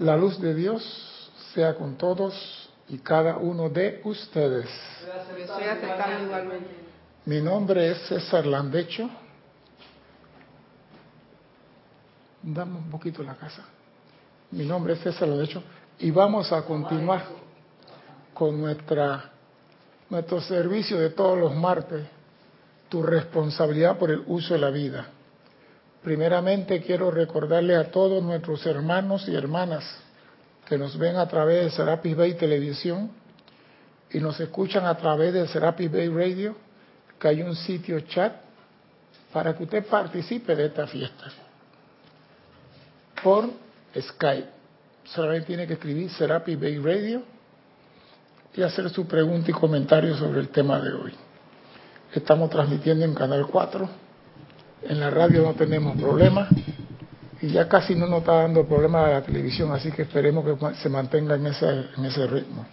La luz de Dios sea con todos y cada uno de ustedes. Estoy aceptando igualmente. Mi nombre es César Landecho. Dame un poquito la casa. Mi nombre es César Landecho y vamos a continuar con nuestra nuestro servicio de todos los martes, tu responsabilidad por el uso de la vida. Primeramente quiero recordarle a todos nuestros hermanos y hermanas que nos ven a través de Serapis Bay Televisión y nos escuchan a través de Serapis Bay Radio, que hay un sitio chat para que usted participe de esta fiesta por Skype. Solamente tiene que escribir Serapis Bay Radio y hacer su pregunta y comentario sobre el tema de hoy. Estamos transmitiendo en Canal 4 en la radio no tenemos problemas y ya casi no nos está dando problemas a la televisión, así que esperemos que se mantenga en ese, en ese ritmo.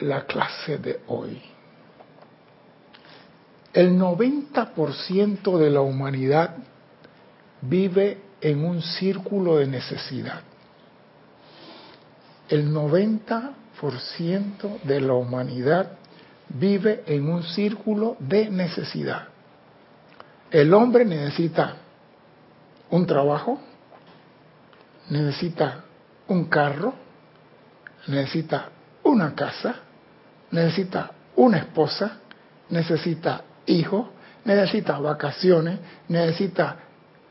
La clase de hoy. El 90% de la humanidad vive en un círculo de necesidad. El 90% de la humanidad vive en un círculo de necesidad. El hombre necesita un trabajo, necesita un carro, necesita una casa, necesita una esposa, necesita hijos, necesita vacaciones, necesita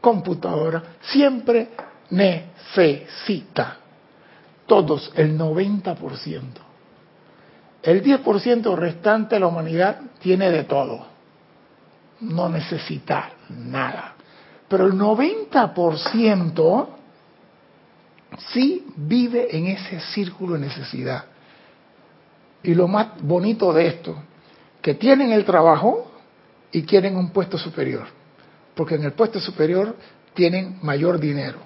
computadora, siempre necesita. Todos, el 90%. El 10% restante de la humanidad tiene de todo. No necesita nada. Pero el 90% sí vive en ese círculo de necesidad. Y lo más bonito de esto, que tienen el trabajo y quieren un puesto superior. Porque en el puesto superior tienen mayor dinero.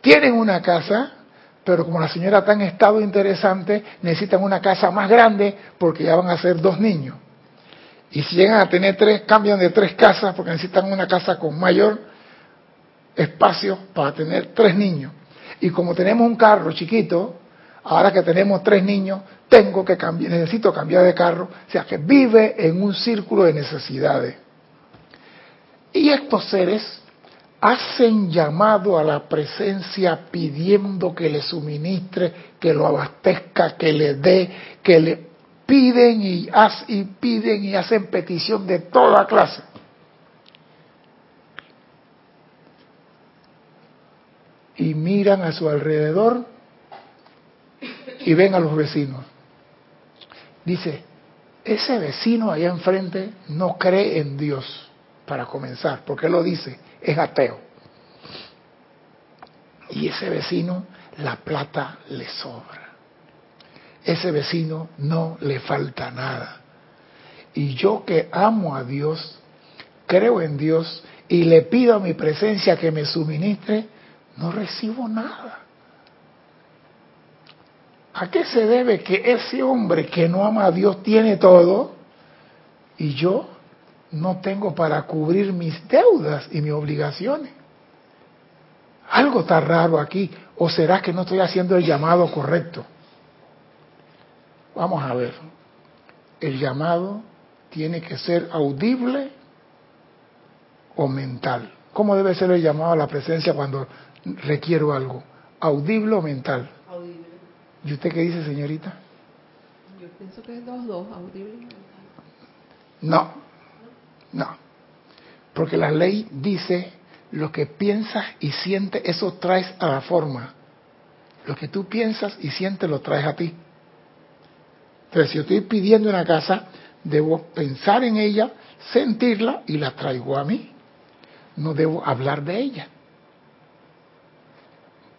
Tienen una casa pero como la señora está en estado interesante, necesitan una casa más grande porque ya van a ser dos niños. Y si llegan a tener tres, cambian de tres casas porque necesitan una casa con mayor espacio para tener tres niños. Y como tenemos un carro chiquito, ahora que tenemos tres niños, tengo que cambiar, necesito cambiar de carro. O sea que vive en un círculo de necesidades. Y estos seres hacen llamado a la presencia pidiendo que le suministre, que lo abastezca, que le dé, que le piden y, piden y hacen petición de toda clase. Y miran a su alrededor y ven a los vecinos. Dice, ese vecino allá enfrente no cree en Dios, para comenzar, porque lo dice es ateo. Y ese vecino, la plata le sobra. Ese vecino no le falta nada. Y yo que amo a Dios, creo en Dios y le pido a mi presencia que me suministre, no recibo nada. ¿A qué se debe que ese hombre que no ama a Dios tiene todo y yo no tengo para cubrir mis deudas y mis obligaciones. Algo está raro aquí. ¿O será que no estoy haciendo el llamado correcto? Vamos a ver. El llamado tiene que ser audible o mental. ¿Cómo debe ser el llamado a la presencia cuando requiero algo? ¿Audible o mental? Audible. ¿Y usted qué dice, señorita? Yo pienso que es dos, dos, audible y mental. No, no, porque la ley dice lo que piensas y sientes, eso traes a la forma. Lo que tú piensas y sientes lo traes a ti. Entonces, si yo estoy pidiendo una casa, debo pensar en ella, sentirla y la traigo a mí. No debo hablar de ella.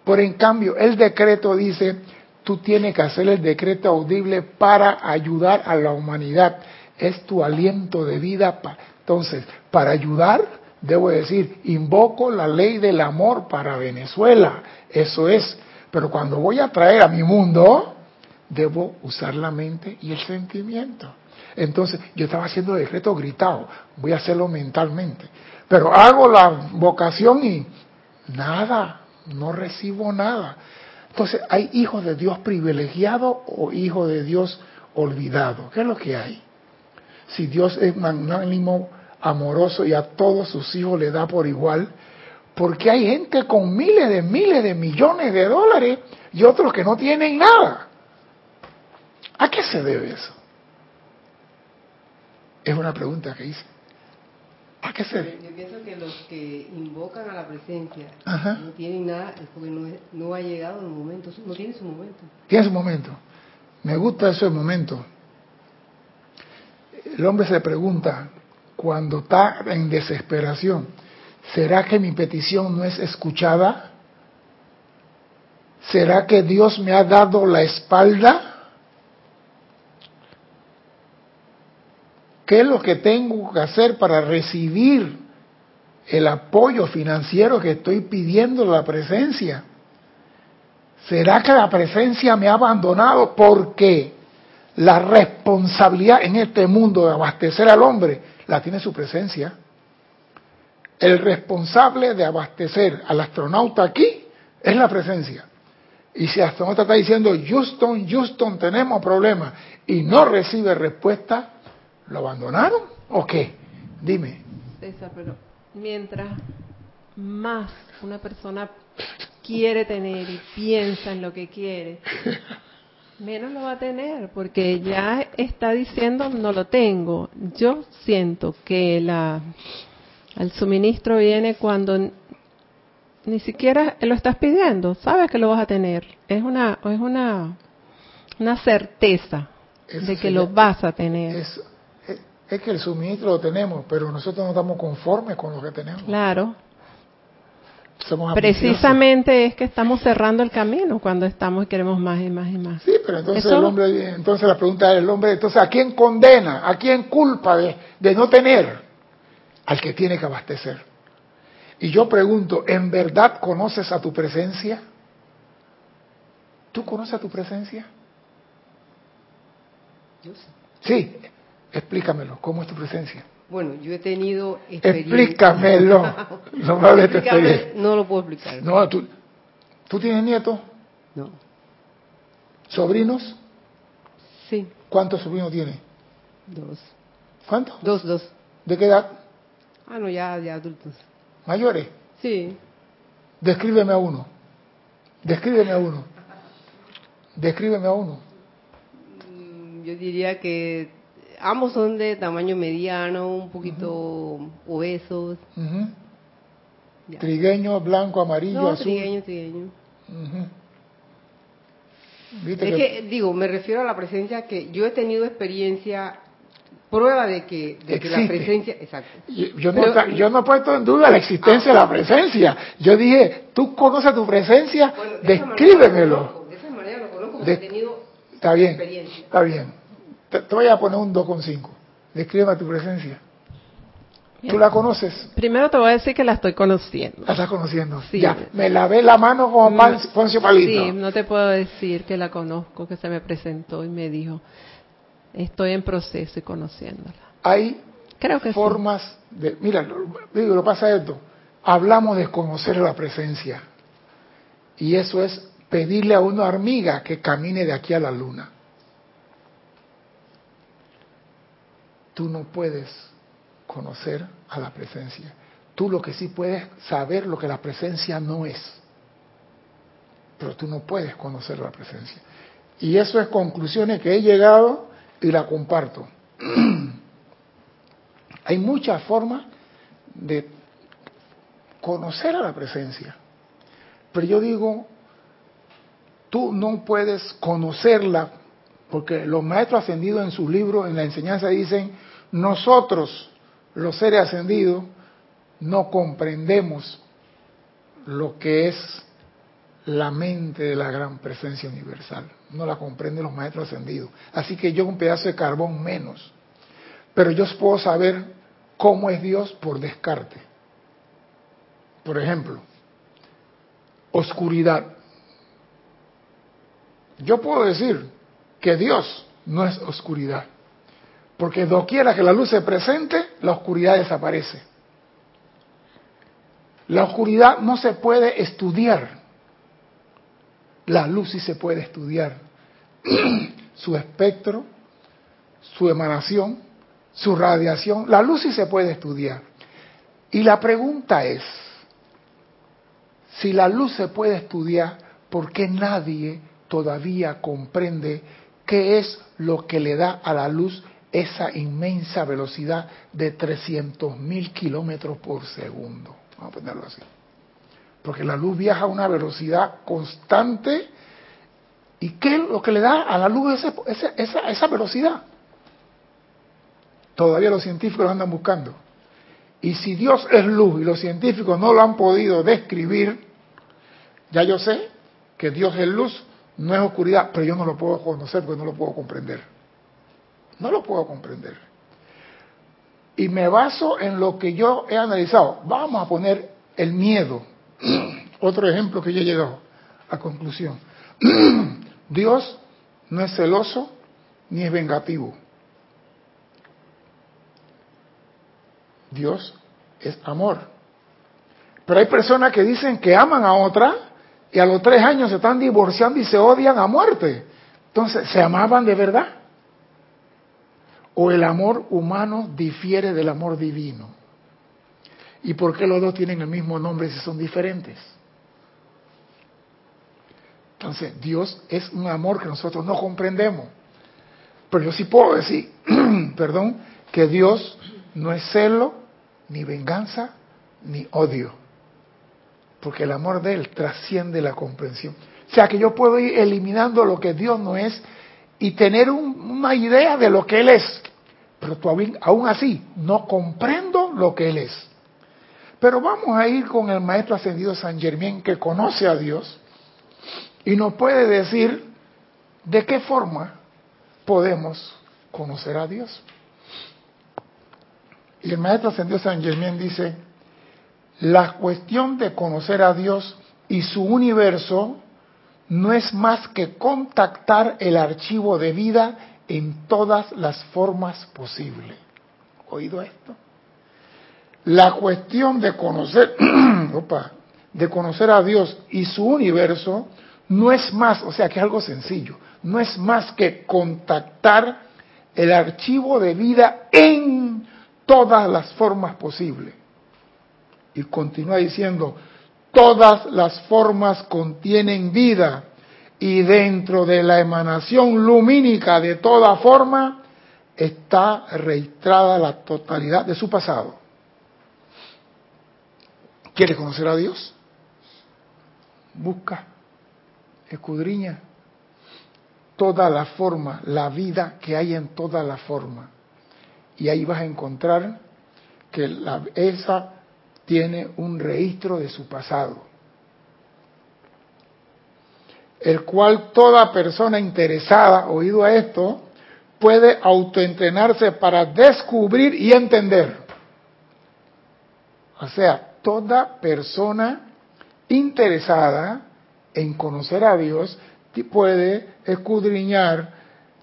Por en cambio, el decreto dice, tú tienes que hacer el decreto audible para ayudar a la humanidad. Es tu aliento de vida para entonces, para ayudar, debo decir, invoco la ley del amor para Venezuela. Eso es. Pero cuando voy a traer a mi mundo, debo usar la mente y el sentimiento. Entonces, yo estaba haciendo decreto gritado, voy a hacerlo mentalmente. Pero hago la vocación y nada, no recibo nada. Entonces, ¿hay hijos de Dios privilegiados o hijos de Dios olvidados? ¿Qué es lo que hay? Si Dios es magnánimo, amoroso y a todos sus hijos le da por igual, porque hay gente con miles de miles de millones de dólares y otros que no tienen nada. ¿A qué se debe eso? Es una pregunta que hice. ¿A qué se debe? Yo pienso que los que invocan a la presencia Ajá. no tienen nada es porque no, ha llegado el momento, no tiene su momento. Tiene su momento. Me gusta ese momento. El hombre se pregunta, cuando está en desesperación, ¿será que mi petición no es escuchada? ¿Será que Dios me ha dado la espalda? ¿Qué es lo que tengo que hacer para recibir el apoyo financiero que estoy pidiendo la presencia? ¿Será que la presencia me ha abandonado porque la responsabilidad en este mundo de abastecer al hombre la tiene su presencia? El responsable de abastecer al astronauta aquí es la presencia. Y si el astronauta está diciendo, Houston, Houston, tenemos problemas, y no recibe respuesta, ¿lo abandonaron o qué? Dime. César, pero mientras más una persona quiere tener y piensa en lo que quiere, menos lo va a tener, porque ya está diciendo no lo tengo. Yo siento que la el suministro viene cuando ni siquiera lo estás pidiendo, sabes que lo vas a tener. Es una es una una certeza Eso de que sería- lo vas a tener. Es, es- es que el suministro lo tenemos, pero nosotros no estamos conformes con lo que tenemos. Claro. Somos ambiciosos. Precisamente es que estamos cerrando el camino cuando estamos y queremos más y más y más. Sí, pero entonces Eso- el hombre, entonces la pregunta es el hombre, entonces ¿a quién condena? ¿A quién culpa de, de no tener? Al que tiene que abastecer. Y yo pregunto, ¿en verdad conoces a tu presencia? ¿Tú conoces a tu presencia? Yo sé. Sí, explícamelo, ¿cómo es tu presencia? Bueno, yo he tenido experiencia. Explícamelo. No me hables de experiencia. No lo puedo explicar. No, tú, ¿tú tienes nietos? No. ¿Sobrinos? Sí, ¿Cuántos sobrinos tienes? dos. ¿Cuántos? Dos, dos. ¿De qué edad? Ah, no, ya, ya adultos. ¿Mayores? Sí. Descríbeme a uno. Descríbeme a uno. Descríbeme a uno. Mm, Yo diría que ambos son de tamaño mediano, un poquito obesos. Ya. Trigueño, blanco, amarillo, No, azul. trigueño, trigueño. Ujú. ¿Viste Es que- que, digo, me refiero a la presencia que yo he tenido experiencia, prueba de que, de que la presencia, exacto. Yo, yo no, Pero- yo no he puesto en duda la existencia de la presencia. Yo dije, tú conoces tu presencia, Bueno, de esa manera lo descríbemelo. conozco, De esa manera lo conozco porque De- he tenido Está bien, experiencia. está bien. Te, te voy a poner un 2,5. Descríbeme tu presencia. ¿Tú la conoces? Primero te voy a decir que la estoy conociendo. ¿La estás conociendo? Sí. Ya, me lavé la mano como Pan- Poncio Palito. Sí, no te puedo decir que la conozco, que se me presentó y me dijo, estoy en proceso y conociéndola. Hay Creo que sí. formas de... Mira, lo, digo, lo pasa esto. Hablamos de conocer la presencia. Y eso es pedirle a una hormiga que camine de aquí a la luna. Tú no puedes conocer a la presencia. Tú lo que sí puedes saber lo que la presencia no es. Pero tú no puedes conocer la presencia. Y eso es conclusiones que he llegado y la comparto. Hay muchas formas de conocer a la presencia. Pero yo digo, tú no puedes conocerla porque los maestros ascendidos en sus libros, en la enseñanza dicen, nosotros, los seres ascendidos, no comprendemos lo que es la mente de la gran presencia universal. No la comprenden los maestros ascendidos. Así que yo un pedazo de carbón menos. Pero yo puedo saber cómo es Dios por descarte. Por ejemplo, oscuridad. Yo puedo decir que Dios no es oscuridad. Porque doquiera que la luz se presente, la oscuridad desaparece. La oscuridad no se puede estudiar. La luz sí se puede estudiar. su espectro, su emanación, su radiación. La luz sí se puede estudiar. Y la pregunta es, si la luz se puede estudiar, ¿por qué nadie todavía comprende qué es lo que le da a la luz esa inmensa velocidad de 300.000 kilómetros por segundo? Vamos a ponerlo así. Porque la luz viaja a una velocidad constante. ¿Y qué es lo que le da a la luz esa, esa, esa velocidad? Todavía los científicos lo andan buscando. Y si Dios es luz y los científicos no lo han podido describir, ya yo sé que Dios es luz, no es oscuridad, pero yo no lo puedo conocer porque no lo puedo comprender. No lo puedo comprender. Y me baso en lo que yo he analizado. Vamos a poner el miedo. Otro ejemplo que yo he llegado a conclusión. Dios no es celoso ni es vengativo. Dios es amor. Pero hay personas que dicen que aman a otra y a los tres años se están divorciando y se odian a muerte. Entonces, ¿se amaban de verdad? ¿O el amor humano difiere del amor divino? ¿Y por qué los dos tienen el mismo nombre si son diferentes? Entonces, Dios es un amor que nosotros no comprendemos. Pero yo sí puedo decir, perdón, que Dios no es celo, ni venganza, ni odio. Porque el amor de Él trasciende la comprensión. O sea que yo puedo ir eliminando lo que Dios no es y tener una idea de lo que Él es. Pero aún así no comprendo lo que Él es. Pero vamos a ir con el Maestro Ascendido San Germán que conoce a Dios y nos puede decir de qué forma podemos conocer a Dios. Y el maestro ascendió San Germán dice, la cuestión de conocer a Dios y su universo no es más que contactar el archivo de vida en todas las formas posibles. ¿Oído esto? La cuestión de conocer, opa, de conocer a Dios y su universo no es más, o sea que es algo sencillo, no es más que contactar el archivo de vida en todas las formas posibles. Y continúa diciendo, todas las formas contienen vida y dentro de la emanación lumínica de toda forma está registrada la totalidad de su pasado. ¿Quiere conocer a Dios? Busca, escudriña toda la forma, la vida que hay en toda la forma y ahí vas a encontrar que la, esa tiene un registro de su pasado, el cual toda persona interesada, oído a esto, puede autoentrenarse para descubrir y entender. O sea, toda persona interesada en conocer a Dios puede escudriñar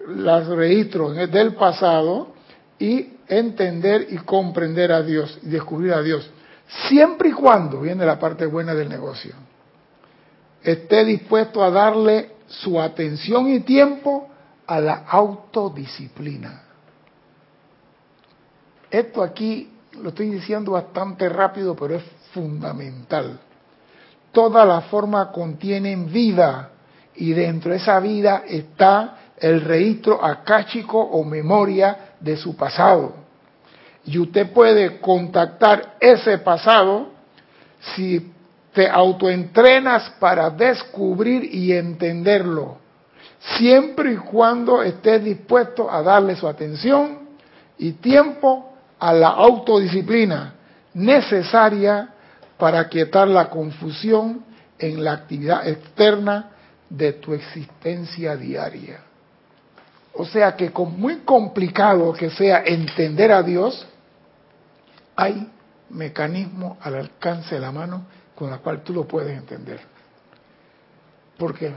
los registros del pasado y entender y comprender a Dios y descubrir a Dios. Siempre y cuando, viene la parte buena del negocio, esté dispuesto a darle su atención y tiempo a la autodisciplina. Esto aquí lo estoy diciendo bastante rápido, pero es fundamental. Toda la forma contienen vida y dentro de esa vida está el registro acáchico o memoria de su pasado. Y usted puede contactar ese pasado si te autoentrenas para descubrir y entenderlo, siempre y cuando estés dispuesto a darle su atención y tiempo a la autodisciplina necesaria para quietar la confusión en la actividad externa de tu existencia diaria. O sea que con muy complicado que sea entender a Dios, hay mecanismos al alcance de la mano con la cual tú lo puedes entender. Porque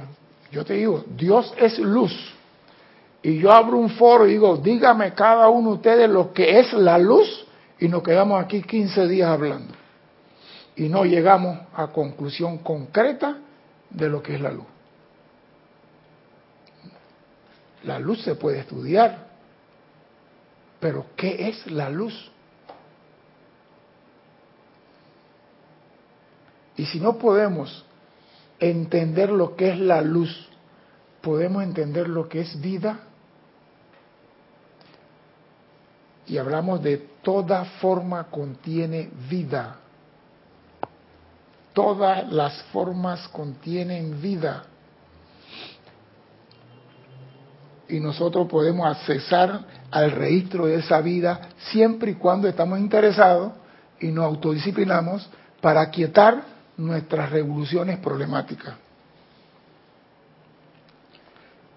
yo te digo, Dios es luz. Y yo abro un foro y digo, dígame cada uno de ustedes lo que es la luz y nos quedamos aquí 15 días hablando. y no llegamos a conclusión concreta de lo que es la luz. La luz se puede estudiar, pero ¿qué es la luz? Y si no podemos entender lo que es la luz, ¿podemos entender lo que es vida? Y hablamos de toda forma contiene vida. Todas las formas contienen vida. Y nosotros podemos accesar al registro de esa vida siempre y cuando estamos interesados y nos autodisciplinamos para quietar nuestras revoluciones problemáticas.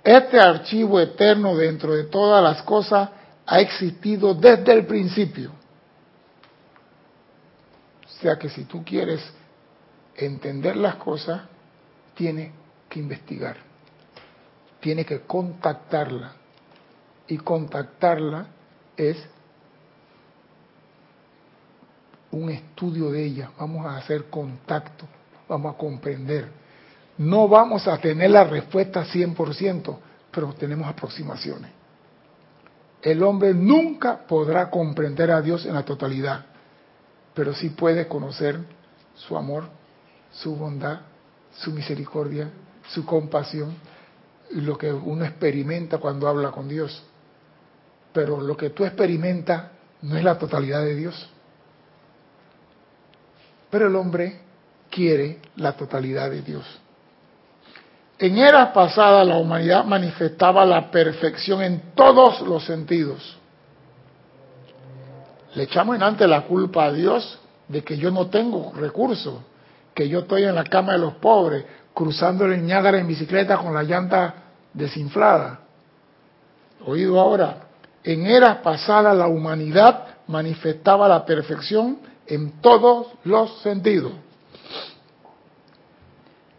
Este archivo eterno dentro de todas las cosas ha existido desde el principio. O sea que si tú quieres entender las cosas, tienes que investigar, tienes que contactarla. Y contactarla es un estudio de ella, vamos a hacer contacto, vamos a comprender. No vamos a tener la respuesta 100%, pero tenemos aproximaciones. El hombre nunca podrá comprender a Dios en la totalidad, pero sí puede conocer su amor, su bondad, su misericordia, su compasión lo que uno experimenta cuando habla con Dios. Pero lo que tú experimentas no es la totalidad de Dios. Pero el hombre quiere la totalidad de Dios. En eras pasadas la humanidad manifestaba la perfección en todos los sentidos. Le echamos en ante la culpa a Dios de que yo no tengo recursos, que yo estoy en la cama de los pobres, cruzando el Niágara en bicicleta con la llanta desinflada. Oído ahora, en eras pasadas la humanidad manifestaba la perfección en todos los sentidos.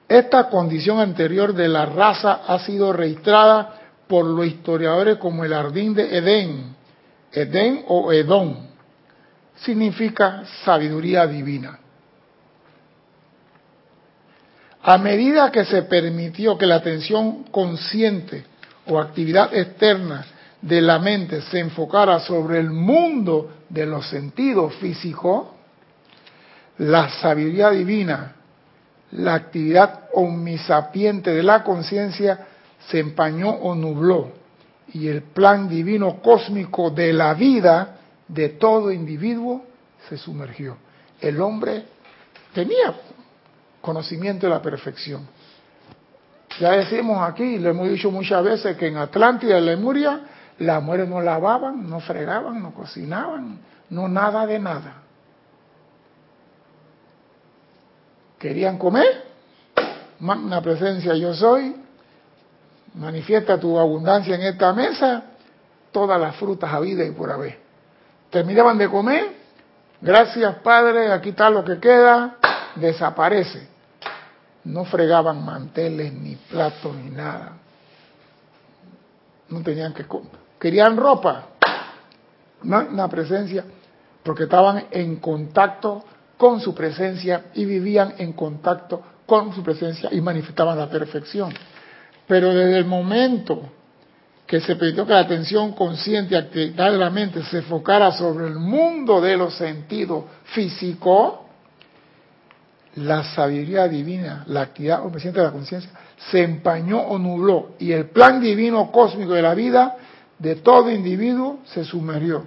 Esta condición anterior de la raza ha sido registrada por los historiadores como el jardín de Edén. Edén o Edón significa sabiduría divina. A medida que se permitió que la atención consciente o actividad externa de la mente se enfocara sobre el mundo de los sentidos físicos, la sabiduría divina, la actividad omnisapiente de la conciencia se empañó o nubló y el plan divino cósmico de la vida de todo individuo se sumergió. El hombre tenía conocimiento de la perfección. Ya decimos aquí, lo hemos dicho muchas veces, que en Atlántida y Lemuria las mujeres no lavaban, no fregaban, no cocinaban, no nada de nada. Querían comer, magna presencia yo soy, manifiesta tu abundancia en esta mesa, todas las frutas a vida y por haber. Terminaban de comer, gracias Padre, aquí está lo que queda, desaparece. No fregaban manteles, ni platos, ni nada. No tenían que comer. Querían ropa, magna presencia, porque estaban en contacto con su presencia y vivían en contacto con su presencia y manifestaban la perfección. Pero desde el momento que se permitió que la atención consciente actividad de la mente se enfocara sobre el mundo de los sentidos físicos, la sabiduría divina, la actividad omnisciente de la conciencia, se empañó o nubló y el plan divino cósmico de la vida de todo individuo se sumergió.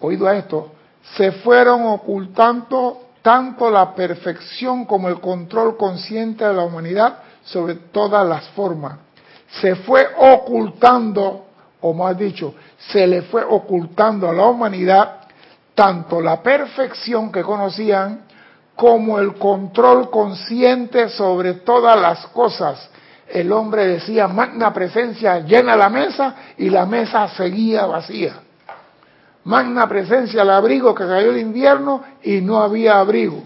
Oído a esto, se fueron ocultando tanto la perfección como el control consciente de la humanidad sobre todas las formas. Se fue ocultando, o más dicho, se le fue ocultando a la humanidad tanto la perfección que conocían como el control consciente sobre todas las cosas. El hombre decía, magna presencia, llena la mesa y la mesa seguía vacía magna presencia al abrigo que cayó el invierno y no había abrigo,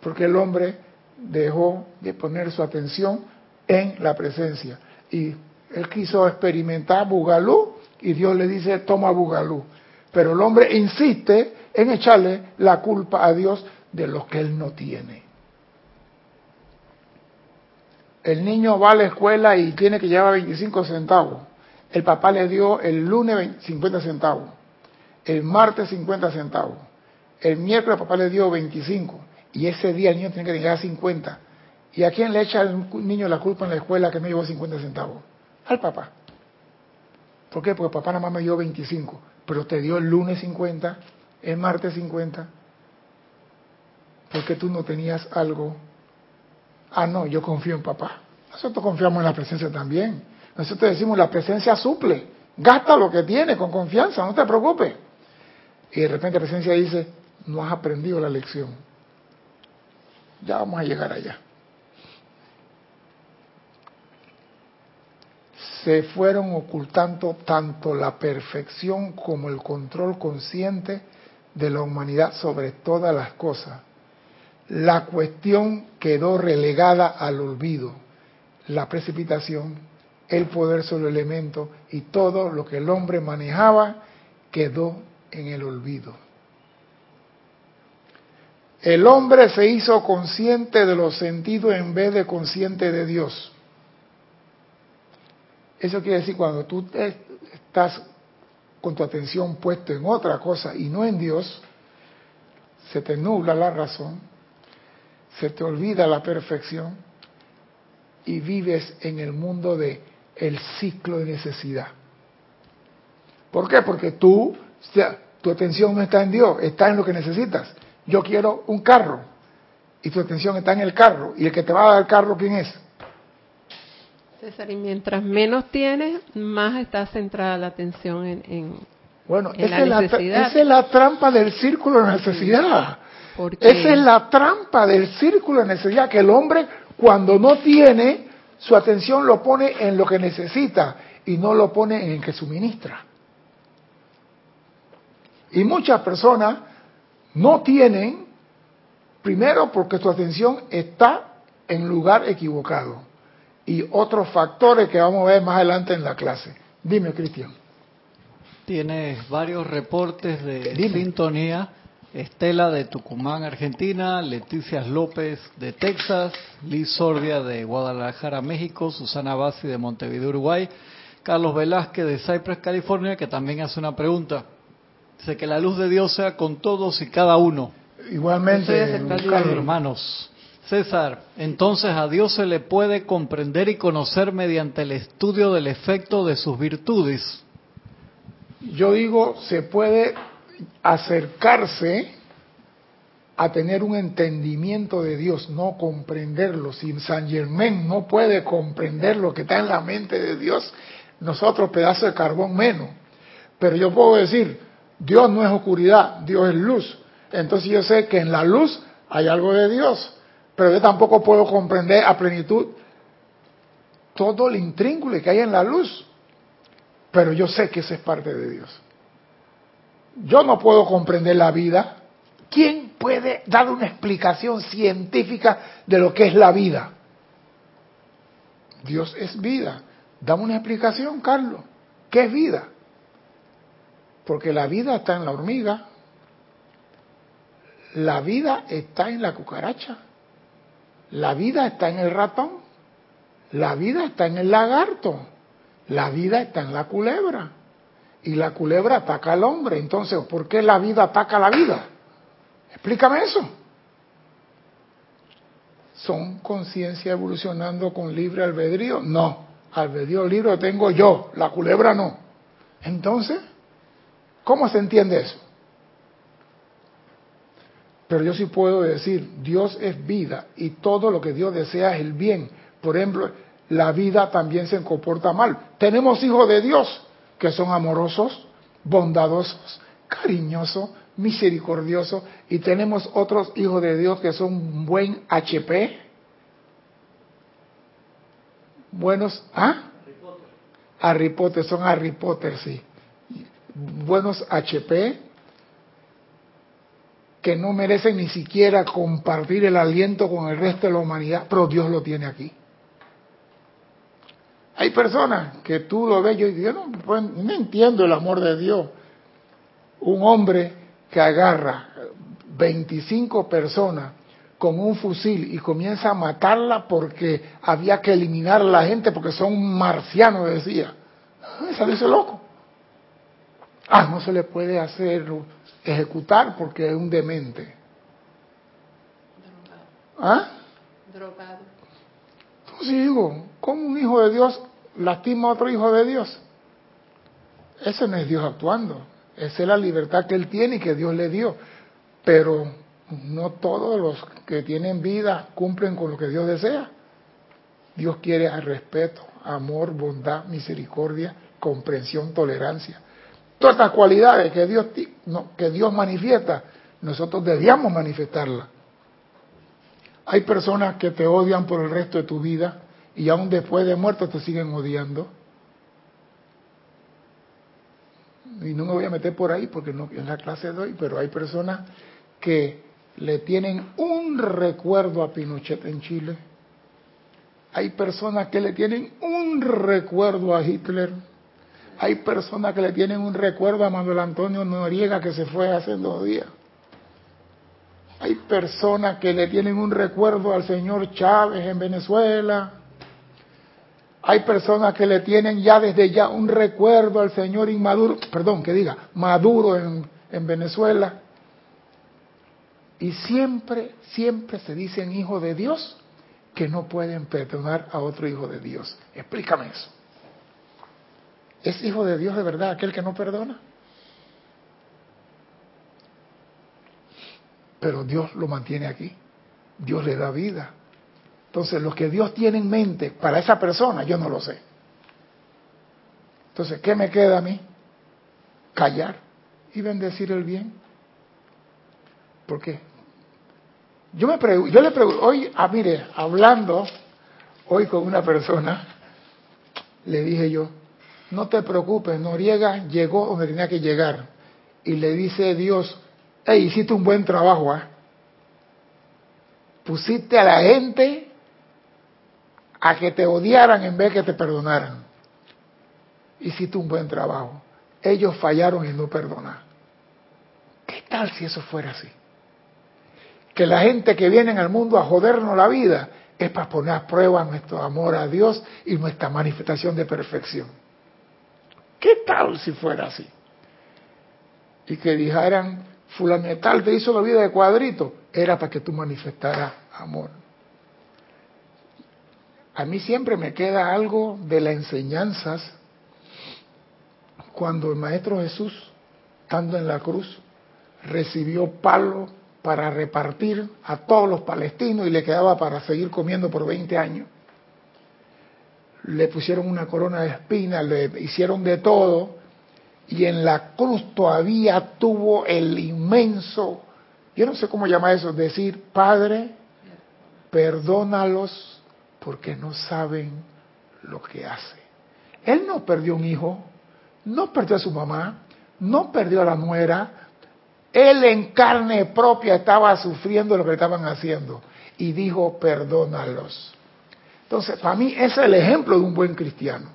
porque el hombre dejó de poner su atención en la presencia. Y él quiso experimentar Bugalú y Dios le dice, toma Bugalú. Pero el hombre insiste en echarle la culpa a Dios de lo que él no tiene. El niño va a la escuela y tiene que llevar 25 centavos. El papá le dio el lunes 50 centavos, el martes 50 centavos, el miércoles papá le dio 25 y ese día el niño tiene que llegar a 50. ¿Y a quién le echa el niño la culpa en la escuela que no llevó 50 centavos? Al papá. ¿Por qué? Porque papá nada más me dio 25, pero te dio el lunes 50, el martes 50. Porque tú no tenías algo. Ah, no, yo confío en papá. Nosotros confiamos en la presencia también. Nosotros decimos, la presencia suple. Gasta lo que tiene con confianza, no te preocupes. Y de repente la presencia dice, no has aprendido la lección. Ya vamos a llegar allá. se fueron ocultando tanto la perfección como el control consciente de la humanidad sobre todas las cosas. La cuestión quedó relegada al olvido, la precipitación, el poder sobre el elemento y todo lo que el hombre manejaba quedó en el olvido. El hombre se hizo consciente de los sentidos en vez de consciente de Dios. Eso quiere decir cuando tú estás con tu atención puesta en otra cosa y no en Dios, se te nubla la razón, se te olvida la perfección y vives en el mundo de el ciclo de necesidad. ¿Por qué? Porque tú, tu atención no está en Dios, está en lo que necesitas. Yo quiero un carro y tu atención está en el carro y el que te va a dar el carro, ¿quién es? César, y mientras menos tienes, más está centrada la atención en, bueno, esa, la es la, esa es la trampa del círculo de necesidad. Esa es la trampa del círculo de necesidad, que el hombre cuando no tiene, su atención lo pone en lo que necesita y no lo pone en el que suministra. Y muchas personas no tienen, primero porque su atención está en lugar equivocado y otros factores que vamos a ver más adelante en la clase. Dime, Cristian. Tienes varios reportes de sintonía. Estela de Tucumán, Argentina, Leticia López de Texas, Liz Sordia de Guadalajara, México, Susana Bassi de Montevideo, Uruguay, Carlos Velázquez de Cypress, California, que también hace una pregunta. Dice que la luz de Dios sea con todos y cada uno. Igualmente, hermanos. César, entonces a Dios se le puede comprender y conocer mediante el estudio del efecto de sus virtudes. Yo digo, se puede acercarse a tener un entendimiento de Dios, no comprenderlo. Si San Germán no puede comprender lo que está en la mente de Dios, nosotros pedazos de carbón menos. Pero yo puedo decir, Dios no es oscuridad, Dios es luz. Entonces yo sé que en la luz hay algo de Dios pero yo tampoco puedo comprender a plenitud todo el intríngulo que hay en la luz. Pero yo sé que eso es parte de Dios. Yo no puedo comprender la vida. ¿Quién puede dar una explicación científica de lo que es la vida? Dios es vida. Dame una explicación, Carlos. ¿Qué es vida? Porque la vida está en la hormiga. La vida está en la cucaracha. La vida está en el ratón, la vida está en el lagarto, la vida está en la culebra. Y la culebra ataca al hombre. Entonces, ¿por qué la vida ataca a la vida? Explícame eso. ¿Son conciencia evolucionando con libre albedrío? No. Albedrío libre tengo yo, la culebra no. Entonces, ¿cómo se entiende eso? Pero yo sí puedo decir, Dios es vida y todo lo que Dios desea es el bien. Por ejemplo, la vida también se comporta mal. Tenemos hijos de Dios que son amorosos, bondadosos, cariñosos, misericordiosos y tenemos otros hijos de Dios que son buen HP. Buenos, ¿ah? Harry Potter, son Harry Potter, sí. Buenos HP, que no merecen ni siquiera compartir el aliento con el resto de la humanidad, pero Dios lo tiene aquí. Hay personas que tú lo ves, yo digo, no, pues, no entiendo el amor de Dios. Un hombre que agarra, 25 personas con un fusil y comienza a matarla porque había que eliminar a la gente porque son marcianos, decía. Sale ese loco. Ah, no se le puede hacer ejecutar porque es un demente. ¿Ah? Drogado. Entonces digo, ¿cómo un hijo de Dios lastima a otro hijo de Dios? Ese no es Dios actuando. Esa es la libertad que él tiene y que Dios le dio. Pero no todos los que tienen vida cumplen con lo que Dios desea. Dios quiere respeto, amor, bondad, misericordia, comprensión, tolerancia. Todas estas cualidades que Dios, que Dios manifiesta, nosotros debíamos manifestarlas. Hay personas que te odian por el resto de tu vida y aún después de muerto te siguen odiando. Y no me voy a meter por ahí porque no en la clase de hoy, pero hay personas que le tienen un recuerdo a Pinochet en Chile. Hay personas que le tienen un recuerdo a Hitler. Hay personas que le tienen un recuerdo a Manuel Antonio Noriega que se fue hace dos días. Hay personas que le tienen un recuerdo al señor Chávez en Venezuela. Hay personas que le tienen ya desde ya un recuerdo al señor Inmaduro, perdón, que diga, Maduro en, en Venezuela. Y siempre, siempre se dicen hijos de Dios que no pueden perdonar a otro hijo de Dios. Explícame eso. ¿Es hijo de Dios de verdad aquel que no perdona? Pero Dios lo mantiene aquí. Dios le da vida. Entonces, lo que Dios tiene en mente para esa persona, yo no lo sé. Entonces, ¿qué me queda a mí? Callar y bendecir el bien. ¿Por qué? Yo, me yo le pregunto, hoy, ah, mire, hablando hoy con una persona, le dije yo, no te preocupes, Noriega llegó donde tenía que llegar. Y le dice Dios, hey, hiciste un buen trabajo, ¿eh? Pusiste a la gente a que te odiaran en vez de que te perdonaran. Hiciste un buen trabajo. Ellos fallaron en no perdonar. ¿Qué tal si eso fuera así? Que la gente que viene al mundo a jodernos la vida es para poner a prueba nuestro amor a Dios y nuestra manifestación de perfección. ¿Qué tal si fuera así? Y que dijeran, fulanetal te hizo la vida de cuadrito, era para que tú manifestaras amor. A mí siempre me queda algo de las enseñanzas cuando el Maestro Jesús, estando en la cruz, recibió palo para repartir a todos los palestinos y le quedaba para seguir comiendo por 20 años. Le pusieron una corona de espinas, le hicieron de todo, y en la cruz todavía tuvo el inmenso, yo no sé cómo llama eso, decir, Padre, perdónalos porque no saben lo que hace. Él no perdió un hijo, no perdió a su mamá, no perdió a la nuera, él en carne propia estaba sufriendo lo que estaban haciendo y dijo, perdónalos. Entonces, para mí ese es el ejemplo de un buen cristiano.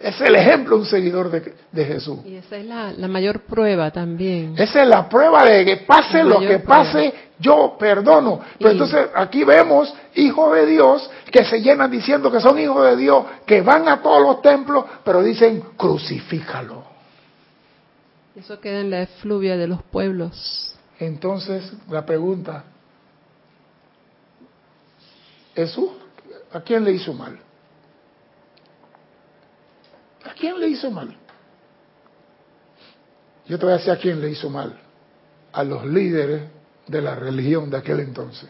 Es el ejemplo de un seguidor de, Jesús. Y esa es la, mayor prueba también. Esa es la prueba de que pase lo que pase, yo perdono. Pero entonces aquí vemos hijos de Dios que se llenan diciendo que son hijos de Dios, que van a todos los templos, pero dicen crucifícalo. Eso queda en la efluvia de los pueblos. Entonces, la pregunta, ¿Jesús a quién le hizo mal? ¿A quién le hizo mal? Yo te voy a decir a quién le hizo mal. A los líderes de la religión de aquel entonces.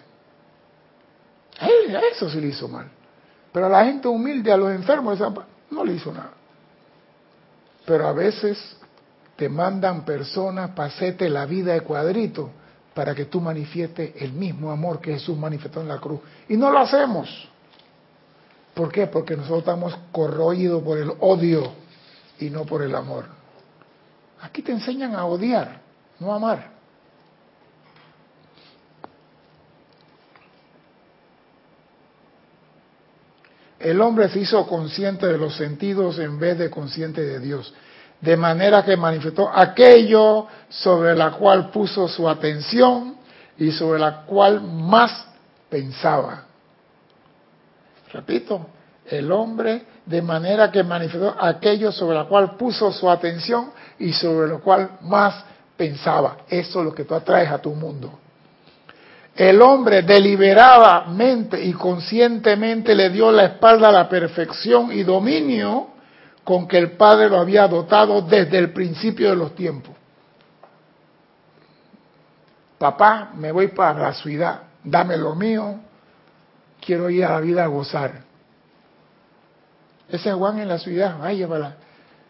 A, eso sí le hizo mal. Pero a la gente humilde, a los enfermos, no le hizo nada. Pero a veces te mandan personas para hacerte la vida de cuadrito para que tú manifiestes el mismo amor que Jesús manifestó en la cruz. Y no lo hacemos. ¿Por qué? Porque nosotros estamos corroídos por el odio y no por el amor. Aquí te enseñan a odiar, no a amar. El hombre se hizo consciente de los sentidos en vez de consciente de Dios. de manera que manifestó aquello sobre la cual puso su atención y sobre la cual más pensaba. Repito, el hombre de manera que manifestó aquello sobre la cual puso su atención y sobre lo cual más pensaba. Eso es lo que tú atraes a tu mundo. El hombre deliberadamente y conscientemente le dio la espalda a la perfección y dominio con que el Padre lo había dotado desde el principio de los tiempos. Papá, me voy para la ciudad, dame lo mío, quiero ir a la vida a gozar. Ese Juan en la ciudad, ay, llévala.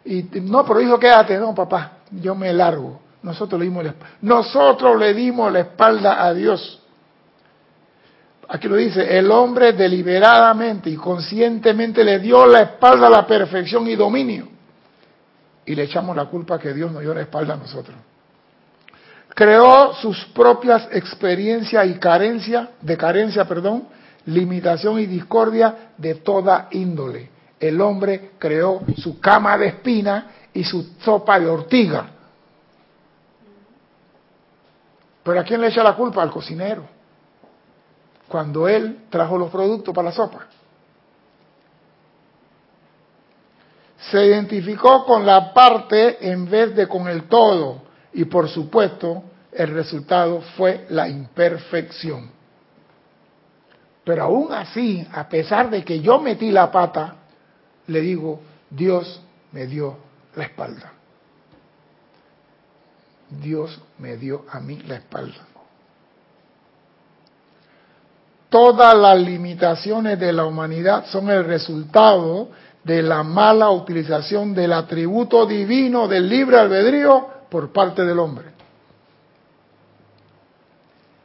Y no, pero dijo, quédate, no, papá, yo me largo. Nosotros le dimos la, nosotros le dimos la espalda a Dios. Aquí lo dice, el hombre deliberadamente y conscientemente le dio la espalda a la perfección y dominio. Y le echamos la culpa que Dios nos dio la espalda a nosotros. Creó sus propias experiencias y carencia, de carencia, perdón, limitación y discordia de toda índole. El hombre creó su cama de espina y su sopa de ortiga. Pero ¿a quién le echa la culpa? Al cocinero cuando él trajo los productos para la sopa. Se identificó con la parte en vez de con el todo y por supuesto el resultado fue la imperfección. Pero aún así, a pesar de que yo metí la pata, le digo, Dios me dio la espalda. Dios me dio a mí la espalda todas las limitaciones de la humanidad son el resultado de la mala utilización del atributo divino del libre albedrío por parte del hombre.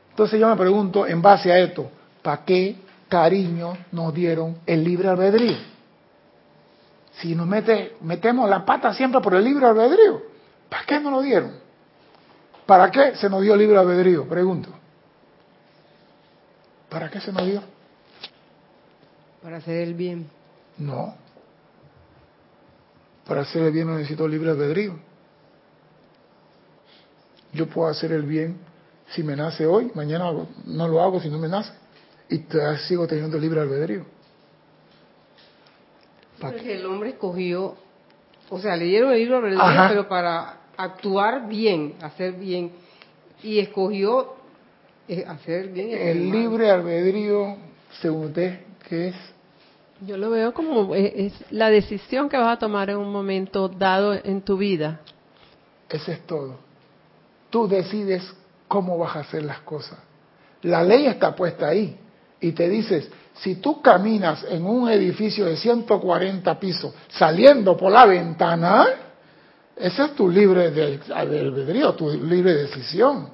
Entonces yo me pregunto, en base a esto, ¿para qué cariño nos dieron el libre albedrío? Si nos mete, metemos la pata siempre por el libre albedrío, ¿para qué nos lo dieron? ¿Para qué se nos dio el libre albedrío? Pregunto. ¿Para qué se nos dio? Para hacer el bien. No. Para hacer el bien no necesito libre albedrío. Yo puedo hacer el bien si me nace hoy, mañana no lo hago si no me nace. Y sigo teniendo libre albedrío. Porque el hombre escogió, o sea, le dieron el libre albedrío, pero para actuar bien, hacer bien. Y escogió hacer bien. El libre albedrío, según usted, ¿qué es? Yo lo veo como eh, es la decisión que vas a tomar en un momento dado en tu vida. Ese es todo. Tú decides cómo vas a hacer las cosas. La ley está puesta ahí y te dices, si tú caminas en un edificio de 140 pisos saliendo por la ventana, ese es tu libre de, albedrío, tu libre decisión.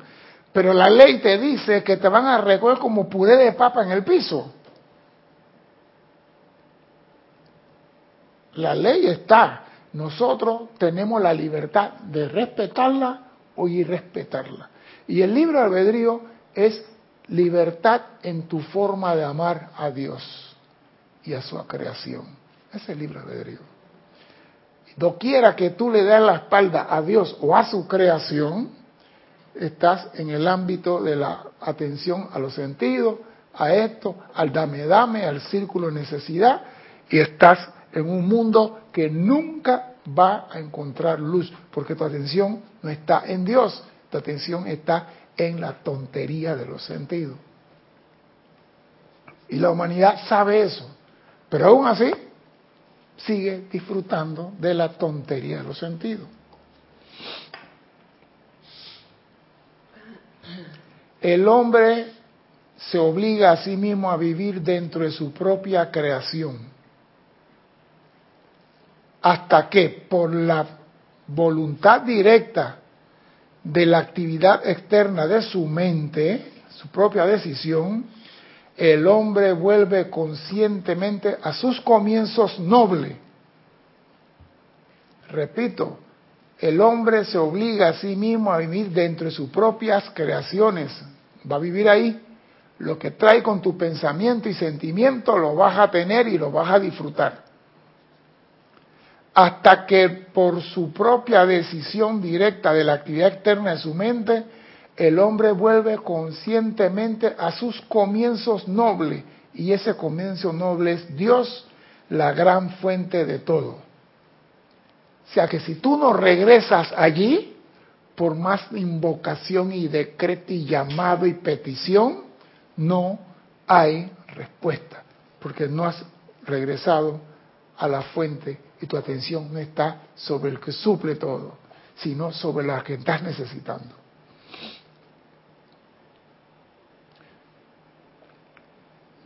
Pero la ley te dice que te van a recoger como puré de papa en el piso. La ley está. Nosotros tenemos la libertad de respetarla o irrespetarla. Y el libro albedrío es libertad en tu forma de amar a Dios y a su creación. Ese es el libro albedrío. Doquiera que tú le des la espalda a Dios o a su creación, estás en el ámbito de la atención a los sentidos, a esto, al dame dame, al círculo de necesidad, y estás en un mundo que nunca va a encontrar luz, porque tu atención no está en Dios, tu atención está en la tontería de los sentidos. Y la humanidad sabe eso, pero aún así sigue disfrutando de la tontería de los sentidos. El hombre se obliga a sí mismo a vivir dentro de su propia creación. Hasta que por la voluntad directa de la actividad externa de su mente, su propia decisión, el hombre vuelve conscientemente a sus comienzos nobles. Repito, el hombre se obliga a sí mismo a vivir dentro de sus propias creaciones, va a vivir ahí. Lo que trae con tu pensamiento y sentimiento lo vas a tener y lo vas a disfrutar. Hasta que por su propia decisión directa de la actividad externa de su mente, el hombre vuelve conscientemente a sus comienzos nobles. Y ese comienzo noble es Dios, la gran fuente de todo. O sea que si tú no regresas allí, por más invocación y decreto y llamado y petición, no hay respuesta, porque no has regresado a la fuente y tu atención no está sobre el que suple todo, sino sobre la que estás necesitando.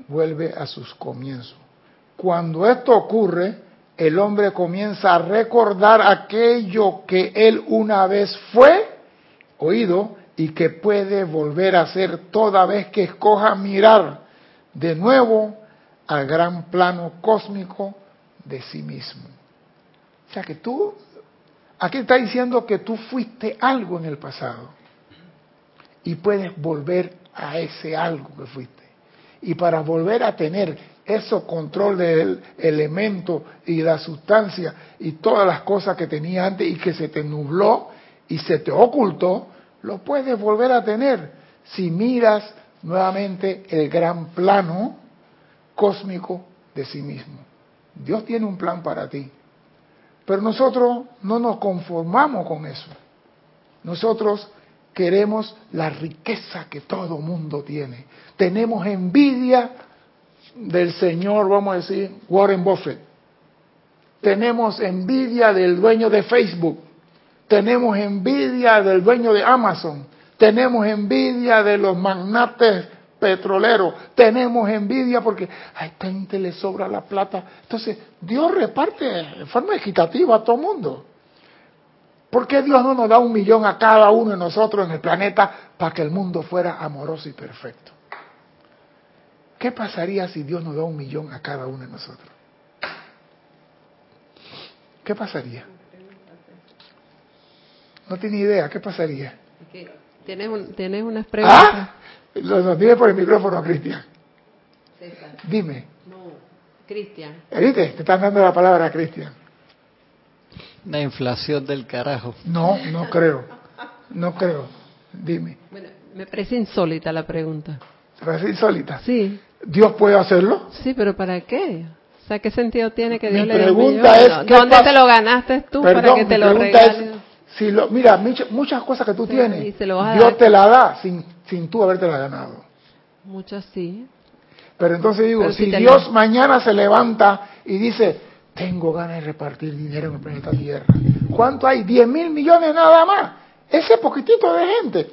Vuelve a sus comienzos. Cuando esto ocurre, el hombre comienza a recordar aquello que él una vez fue oído y que puede volver a ser toda vez que escoja mirar de nuevo al gran plano cósmico de sí mismo. O sea que tú, aquí está diciendo que tú fuiste algo en el pasado y puedes volver a ese algo que fuiste. Y para volver a tener ese control del elemento y la sustancia y todas las cosas que tenía antes y que se te nubló y se te ocultó, lo puedes volver a tener si miras nuevamente el gran plano cósmico de sí mismo. Dios tiene un plan para ti. Pero nosotros no nos conformamos con eso. Nosotros queremos la riqueza que todo mundo tiene. Tenemos envidia del señor, vamos a decir, Warren Buffett. Tenemos envidia del dueño de Facebook. Tenemos envidia del dueño de Amazon. Tenemos envidia de los magnates petrolero, tenemos envidia porque a esta gente le sobra la plata. Entonces, Dios reparte de forma equitativa a todo el mundo. ¿Por qué Dios no nos da un millón a cada uno de nosotros en el planeta para que el mundo fuera amoroso y perfecto? ¿Qué pasaría si Dios nos da un millón a cada uno de nosotros? ¿Qué pasaría? No tiene idea, ¿qué pasaría? Tienes, un, tienes unas preguntas. ¿Ah? Lo, dime por el micrófono, Cristian. Dime. No, Cristian. ¿Viste? Te están dando la palabra Cristian. La inflación del carajo. No, no creo. No creo. Dime. Bueno, me parece insólita la pregunta. ¿Te parece insólita? Sí. ¿Dios puede hacerlo? Sí, pero ¿para qué? O sea, ¿qué sentido tiene que Dios Mi le dé pregunta es, ¿Dónde te lo ganaste tú para que te lo regales? si lo, mira, muchas cosas que tú tienes, Dios te la da sin sin tú haberte la ganado. Muchas sí. Pero entonces digo, si, Dios mañana se levanta y dice, tengo ganas de repartir dinero en el planeta Tierra, ¿cuánto hay? 10 mil millones nada más. Ese poquitito de gente.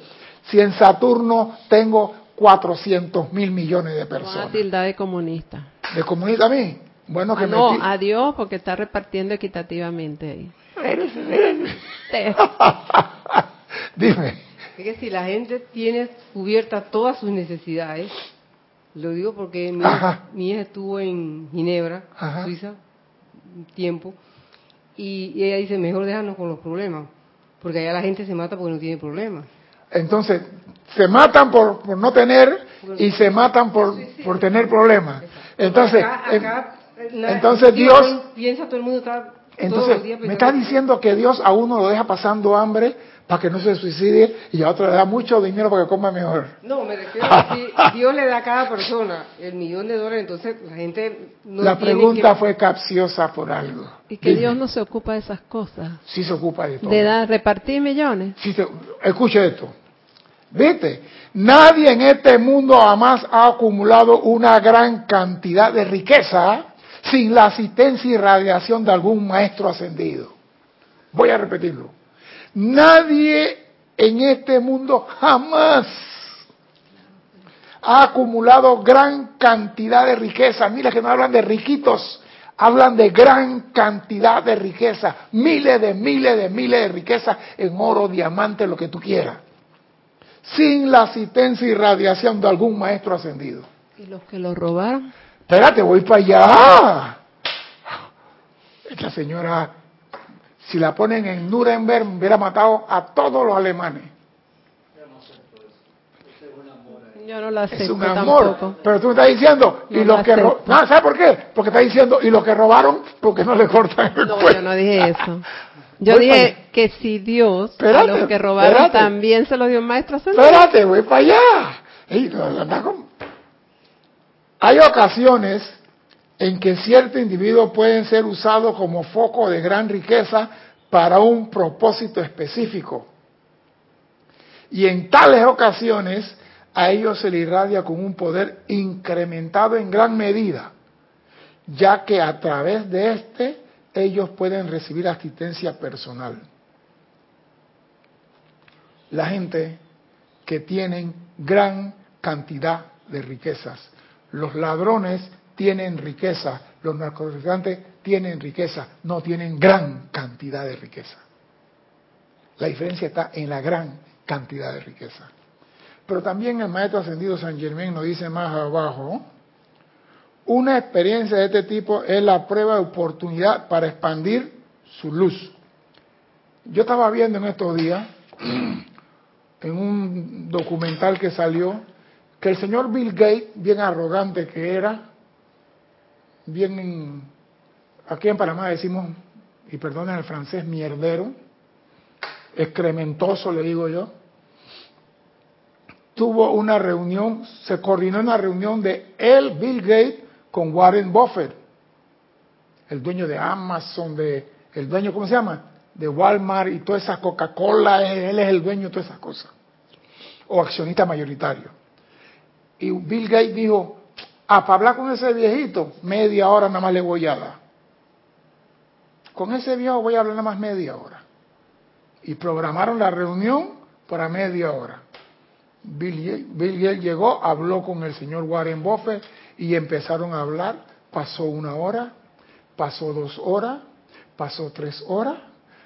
Si en Saturno tengo 400 mil millones de personas. Una de comunista. ¿De comunista a mí? Bueno, que ah, No, a Dios porque está repartiendo equitativamente ahí. Dime que si la gente tiene cubiertas todas sus necesidades, lo digo porque mi, hija estuvo en Ginebra, Suiza, un tiempo, y, ella dice, mejor déjanos con los problemas, porque allá la gente se mata porque no tiene problemas. Entonces, se matan por, no tener y se matan por, por tener problemas. Entonces, entonces Dios... Piensa todo el mundo está... Entonces, me está diciendo que Dios a uno lo deja pasando hambre para que no se suicide y a otro le da mucho dinero para que coma mejor. No, me refiero a si Dios le da a cada persona el millón de dólares, entonces la gente no La pregunta fue capciosa por algo. Y que Dios no se ocupa de esas cosas. Sí se ocupa de todo. De dar, repartir millones. Sí escuche esto. ¿Viste? Nadie en este mundo jamás ha acumulado una gran cantidad de riqueza sin la asistencia y radiación de algún maestro ascendido. Voy a repetirlo. Nadie en este mundo jamás ha acumulado gran cantidad de riqueza. Mira que no hablan de riquitos, hablan de gran cantidad de riqueza. Miles de miles de miles de riqueza en oro, diamante, lo que tú quieras. Sin la asistencia y radiación de algún maestro ascendido. ¿Y los que lo robaron? Espérate, voy para allá. Esta señora si la ponen en Nuremberg, hubiera matado a todos los alemanes. Yo no lo acepto Es un amor. tampoco. Pero tú me estás diciendo, y No los lo que no, ¿sabes por qué? Porque estás diciendo, y los que robaron, porque no le cortan el No, cuello. yo no dije eso. Yo Voy dije para- que si Dios Espérate, a los que robaron espérate. también se los dio un maestro ascendido. Espérate, voy para allá. Ey, no, no, anda con- Hay ocasiones en que ciertos individuos pueden ser usados como foco de gran riqueza para un propósito específico. Y en tales ocasiones a ellos se les irradia con un poder incrementado en gran medida, ya que a través de este ellos pueden recibir asistencia personal. La gente que tienen gran cantidad de riquezas. Los ladrones tienen riqueza, los narcotraficantes tienen riqueza, no tienen gran cantidad de riqueza. La diferencia está en la gran cantidad de riqueza. Pero también el maestro ascendido San Germán nos dice más abajo, una experiencia de este tipo es la prueba de oportunidad para expandir su luz. Yo estaba viendo en estos días, en un documental que salió, que el señor Bill Gates, bien arrogante que era, bien, aquí en Panamá decimos, y perdonen el francés, mierdero, excrementoso le digo yo, tuvo una reunión, se coordinó una reunión de él, Bill Gates, con Warren Buffett, el dueño de Amazon, de, el dueño, ¿cómo se llama? De Walmart y toda esa Coca-Cola, él es el dueño de todas esas cosas, o accionista mayoritario. Y Bill Gates dijo, ah, para hablar con ese viejito, media hora nada más le voy a dar. Con ese viejo voy a hablar nada más media hora. Y programaron la reunión para media hora. Bill, Bill llegó, habló con el señor Warren Buffett y empezaron a hablar. Pasó una hora, pasó dos horas, pasó tres horas,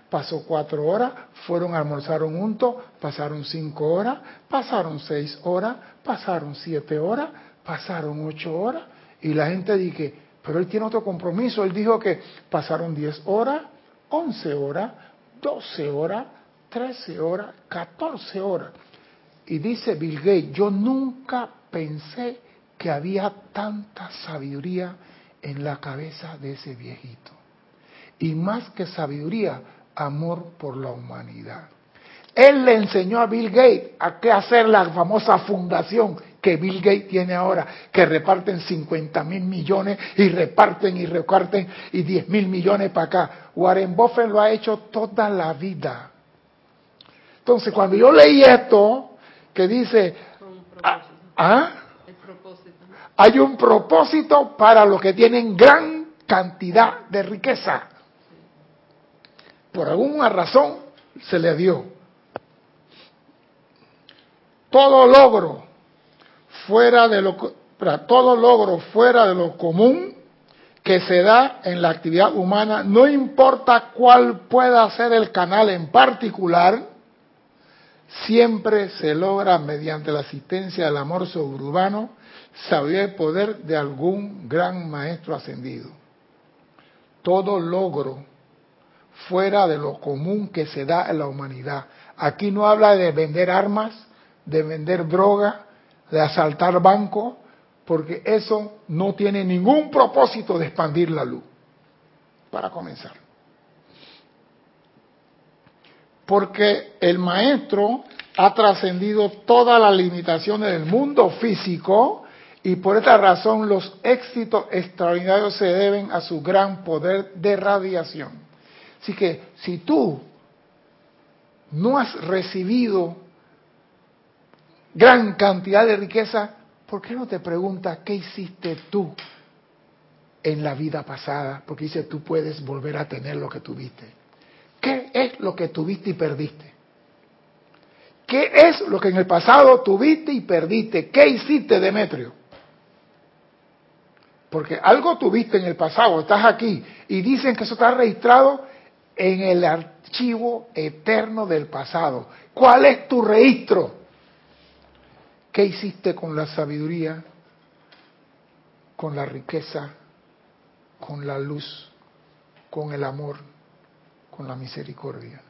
pasó cuatro horas, fueron, almorzaron juntos, pasaron cinco horas, pasaron seis horas, pasaron siete horas, pasaron ocho horas y la gente dice, pero él tiene otro compromiso. Él dijo que pasaron diez horas, once horas, doce horas, trece horas, catorce horas. Y dice Bill Gates, yo nunca pensé que había tanta sabiduría en la cabeza de ese viejito. Y más que sabiduría, amor por la humanidad. Él le enseñó a Bill Gates a qué hacer la famosa fundación que Bill Gates tiene ahora, que reparten 50 mil millones y reparten y reparten y 10 mil millones para acá. Warren Buffett lo ha hecho toda la vida. Entonces, cuando yo leí esto, que dice, ah, ¿ah? hay un propósito para los que tienen gran cantidad de riqueza. Por alguna razón se le dio. Todo logro fuera de lo para todo logro fuera de lo común que se da en la actividad humana, no importa cuál pueda ser el canal en particular, siempre se logra mediante la asistencia del amor sobrehumano, sabiduría y poder de algún gran maestro ascendido. Todo logro fuera de lo común que se da en la humanidad. Aquí no habla de vender armas, de vender droga, de asaltar bancos, porque eso no tiene ningún propósito de expandir la luz. Para comenzar. Porque el maestro ha trascendido todas las limitaciones del mundo físico y por esta razón los éxitos extraordinarios se deben a su gran poder de radiación. Así que si tú no has recibido gran cantidad de riqueza, ¿por qué no te preguntas qué hiciste tú en la vida pasada? Porque dice, tú puedes volver a tener lo que tuviste. ¿Qué es lo que tuviste y perdiste? ¿Qué es lo que en el pasado tuviste y perdiste? ¿Qué hiciste, Demetrio? Porque algo tuviste en el pasado, estás aquí, y dicen que eso está registrado en el archivo eterno del pasado. ¿Cuál es tu registro? ¿Qué hiciste con la sabiduría, con la riqueza, con la luz, con el amor, con la misericordia?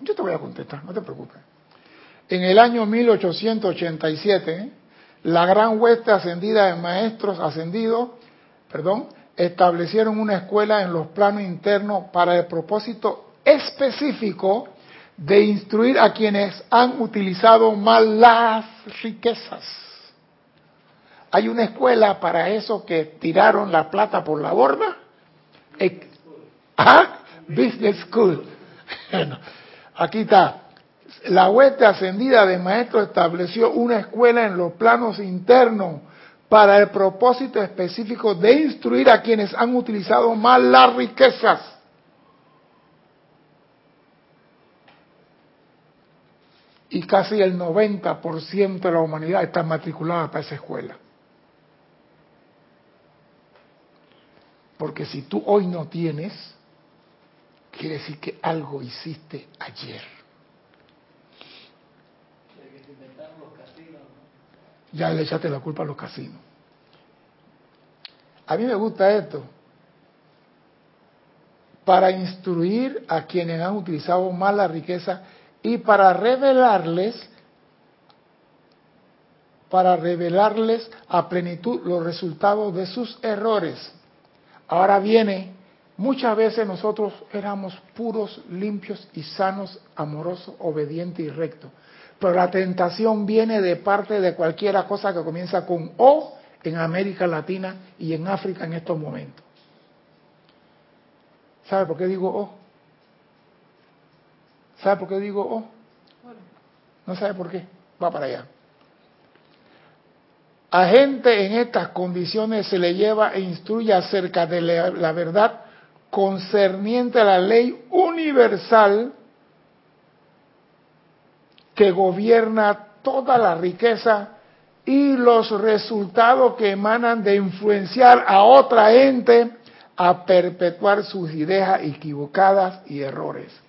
Yo te voy a contestar, no te preocupes. En el año 1887, la gran hueste ascendida de maestros ascendidos, perdón, establecieron una escuela en los planos internos para el propósito específico de instruir a quienes han utilizado mal las riquezas. Hay una escuela para eso que tiraron la plata por la borda. ¿Ah? Business School. aquí está. La hueste ascendida de maestros estableció una escuela en los planos internos para el propósito específico de instruir a quienes han utilizado mal las riquezas. Y casi el 90% de la humanidad está matriculada para esa escuela. Porque si tú hoy no tienes, quiere decir que algo hiciste ayer. Ya le echaste la culpa a los casinos. A mí me gusta esto. Para instruir a quienes han utilizado mal la riqueza y para revelarles para revelarles a plenitud los resultados de sus errores. Ahora viene, muchas veces nosotros éramos puros, limpios y sanos, amorosos, obedientes y rectos. Pero la tentación viene de parte de cualquiera cosa que comienza con O en América Latina y en África en estos momentos. ¿Sabe por qué digo O? ¿Sabe por qué digo O? No sabe por qué. Va para allá. A gente en estas condiciones se le lleva e instruye acerca de la, verdad concerniente a la ley universal que gobierna toda la riqueza y los resultados que emanan de influenciar a otra ente a perpetuar sus ideas equivocadas y errores.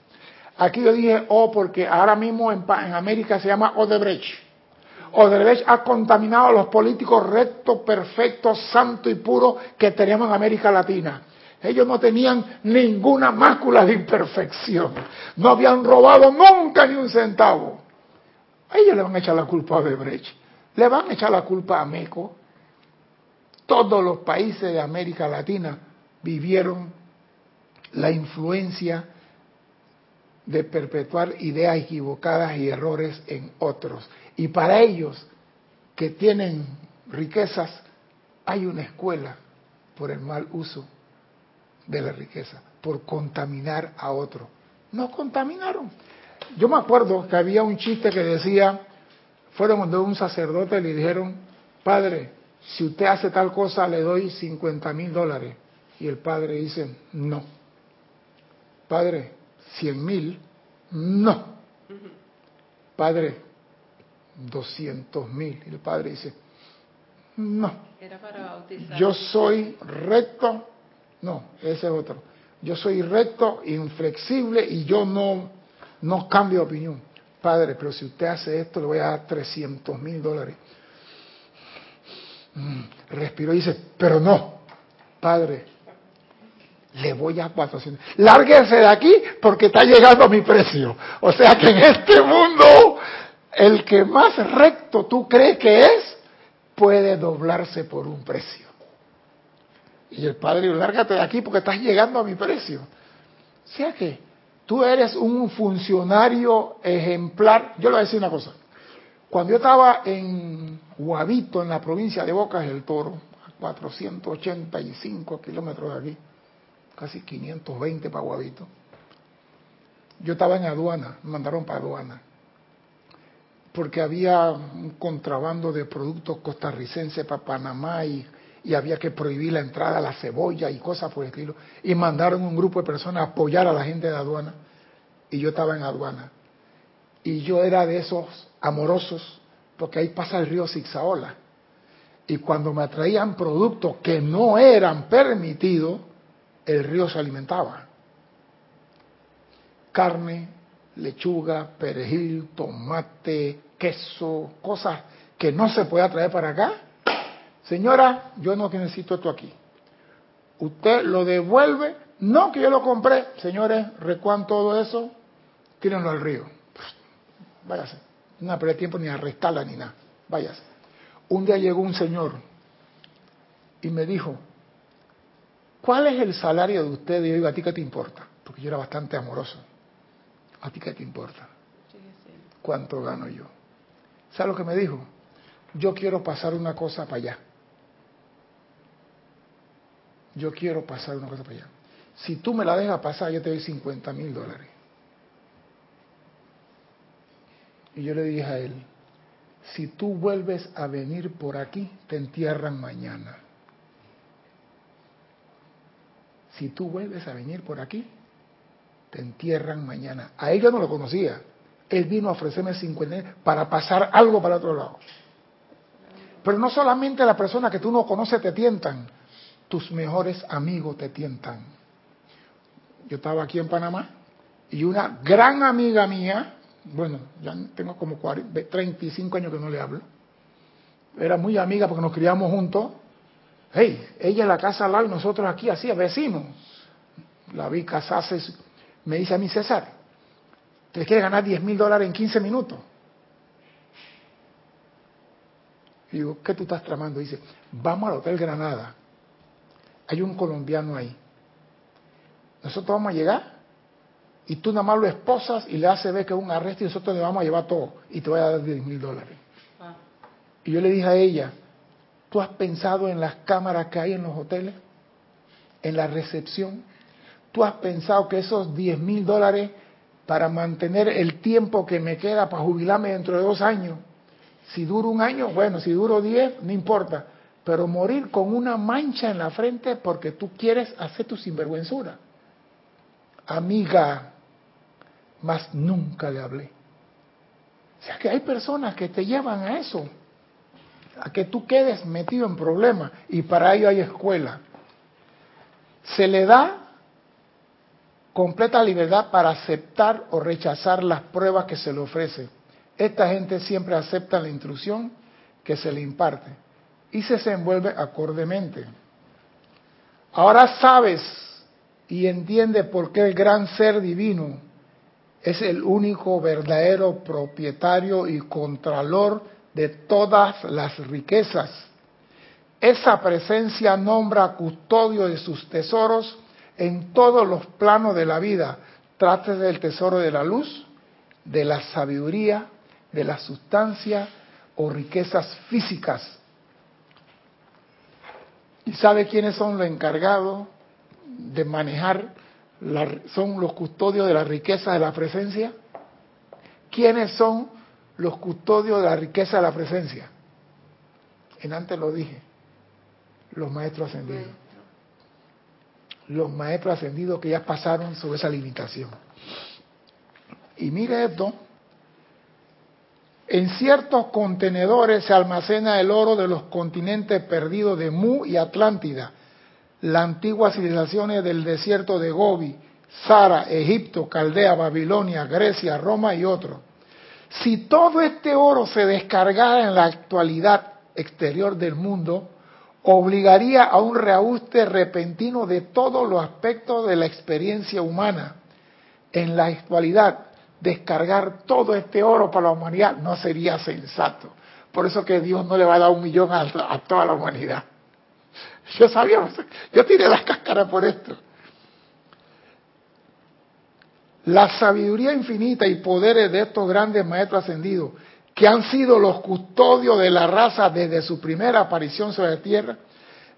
Aquí yo dije oh porque ahora mismo en, América se llama Odebrecht. Odebrecht ha contaminado a los políticos rectos, perfectos, santos y puros que teníamos en América Latina. Ellos no tenían ninguna mácula de imperfección. No habían robado nunca ni un centavo. A ellos le van a echar la culpa a Odebrecht. Le van a echar la culpa a Meco. Todos los países de América Latina vivieron la influencia de perpetuar ideas equivocadas y errores en otros. Y para ellos que tienen riquezas, hay una escuela por el mal uso de la riqueza, por contaminar a otro. No contaminaron. Yo me acuerdo que había un chiste que decía, fueron donde un sacerdote le dijeron, padre, si usted hace tal cosa le doy 50 mil dólares. Y el padre dice, no. Padre, 100 mil, no. Padre, 200 mil. Y el padre dice, no. Yo soy recto, no, ese es otro. Yo soy recto, inflexible y yo no, no cambio de opinión. Padre, pero si usted hace esto, le voy a dar 300 mil dólares. Mm, respiró y dice, pero no, Padre, le voy a 400. Lárguese de aquí porque está llegando a mi precio. O sea que en este mundo, el que más recto tú crees que es, puede doblarse por un precio. Y el padre, lárgate de aquí porque estás llegando a mi precio. O sea que Tú eres un funcionario ejemplar. Yo le voy a decir una cosa. Cuando yo estaba en Guavito, en la provincia de Bocas del Toro, a 485 kilómetros de aquí, casi 520 para Guavito, yo estaba en aduana, me mandaron para aduana, porque había un contrabando de productos costarricenses para Panamá y había que prohibir la entrada a la cebolla y cosas por el estilo. Y mandaron un grupo de personas a apoyar a la gente de aduana. Y yo estaba en aduana. Y yo era de esos amorosos, porque ahí pasa el río Zigzaola. Y cuando me traían productos que no eran permitidos, el río se alimentaba. Carne, lechuga, perejil, tomate, queso, cosas que no se puede traer para acá Señora, yo no necesito esto aquí. Usted lo devuelve, no que yo lo compré. Señores, recuan todo eso, tírenlo al río. Váyase. no perder tiempo ni arrestarla ni nada. Váyase. Un día llegó un señor y me dijo, ¿cuál es el salario de usted? Y yo digo, ¿a ti qué te importa? Porque yo era bastante amoroso. ¿A ti qué te importa? ¿Cuánto gano yo? ¿Sabes lo que me dijo? Yo quiero pasar una cosa para allá. Yo quiero pasar una cosa para allá. Si tú me la dejas pasar, yo te doy 50 mil dólares. Y yo le dije a él, si tú vuelves a venir por aquí, te entierran mañana. Si tú vuelves a venir por aquí, te entierran mañana. A él yo no lo conocía. Él vino a ofrecerme 50 para pasar algo para otro lado. Pero no solamente las personas que tú no conoces te tientan, tus mejores amigos te tientan. Yo estaba aquí en Panamá y una gran amiga mía, bueno, ya tengo como 35 años que no le hablo, era muy amiga porque nos criamos juntos. Hey, ella en la casa al lado y nosotros aquí, así, vecinos. La vi casarse, me dice a mí, César, ¿te quiere ganar 10 mil dólares en 15 minutos? Y digo, ¿qué tú estás tramando? Dice, vamos al Hotel Granada. Hay un colombiano ahí. Nosotros vamos a llegar y tú nada más lo esposas y le haces ver que es un arresto y nosotros le vamos a llevar todo y te voy a dar 10 mil dólares. Ah. Y yo le dije a ella, ¿tú has pensado en las cámaras que hay en los hoteles? ¿En la recepción? ¿Tú has pensado que esos 10 mil dólares para mantener el tiempo que me queda para jubilarme dentro de dos años? Si duro un año, bueno, si duro 10, no importa. Pero morir con una mancha en la frente porque tú quieres hacer tu sinvergüenzura. Amiga, más nunca le hablé. O sea que hay personas que te llevan a eso, a que tú quedes metido en problemas y para ello hay escuela. Se le da completa libertad para aceptar o rechazar las pruebas que se le ofrecen. Esta gente siempre acepta la instrucción que se le imparte y se desenvuelve acordemente. Ahora sabes y entiende por qué el gran ser divino es el único verdadero propietario y contralor de todas las riquezas. Esa presencia nombra custodio de sus tesoros en todos los planos de la vida. Trate del tesoro de la luz, de la sabiduría, de la sustancia o riquezas físicas. ¿Y sabe quiénes son los encargados de manejar son los custodios de la riqueza de la presencia? ¿Quiénes son los custodios de la riqueza de la presencia? En antes lo dije, los maestros ascendidos. Los maestros ascendidos que ya pasaron sobre esa limitación. Y mire esto, en ciertos contenedores se almacena el oro de los continentes perdidos de Mu y Atlántida, las antiguas civilizaciones del desierto de Gobi, Sara, Egipto, Caldea, Babilonia, Grecia, Roma y otros. Si todo este oro se descargara en la actualidad exterior del mundo, obligaría a un reajuste repentino de todos los aspectos de la experiencia humana. En la actualidad, descargar todo este oro para la humanidad no sería sensato. Por eso que Dios no le va a dar un millón a, a toda la humanidad. Yo sabía, yo tiré las cáscaras por esto. La sabiduría infinita y poderes de estos grandes maestros ascendidos, que han sido los custodios de la raza desde su primera aparición sobre la tierra,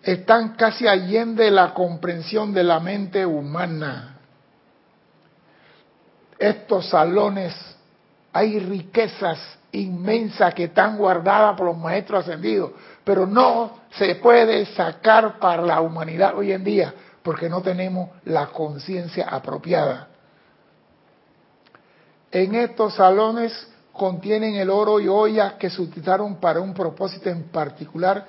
están casi allende la comprensión de la mente humana. Estos salones, hay riquezas inmensas que están guardadas por los maestros ascendidos, pero no se puede sacar para la humanidad hoy en día porque no tenemos la conciencia apropiada. En estos salones contienen el oro y ollas que se para un propósito en particular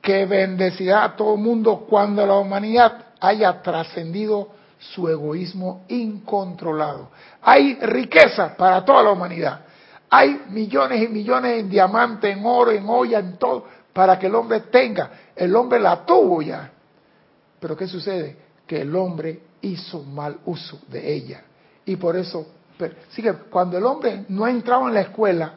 que bendecirá a todo el mundo cuando la humanidad haya trascendido su egoísmo incontrolado. Hay riqueza para toda la humanidad. Hay millones y millones en diamantes, en oro, en olla, en todo, para que el hombre tenga. El hombre la tuvo ya. Pero ¿qué sucede? Que el hombre hizo mal uso de ella. Y por eso, sí que cuando el hombre no ha entrado en la escuela,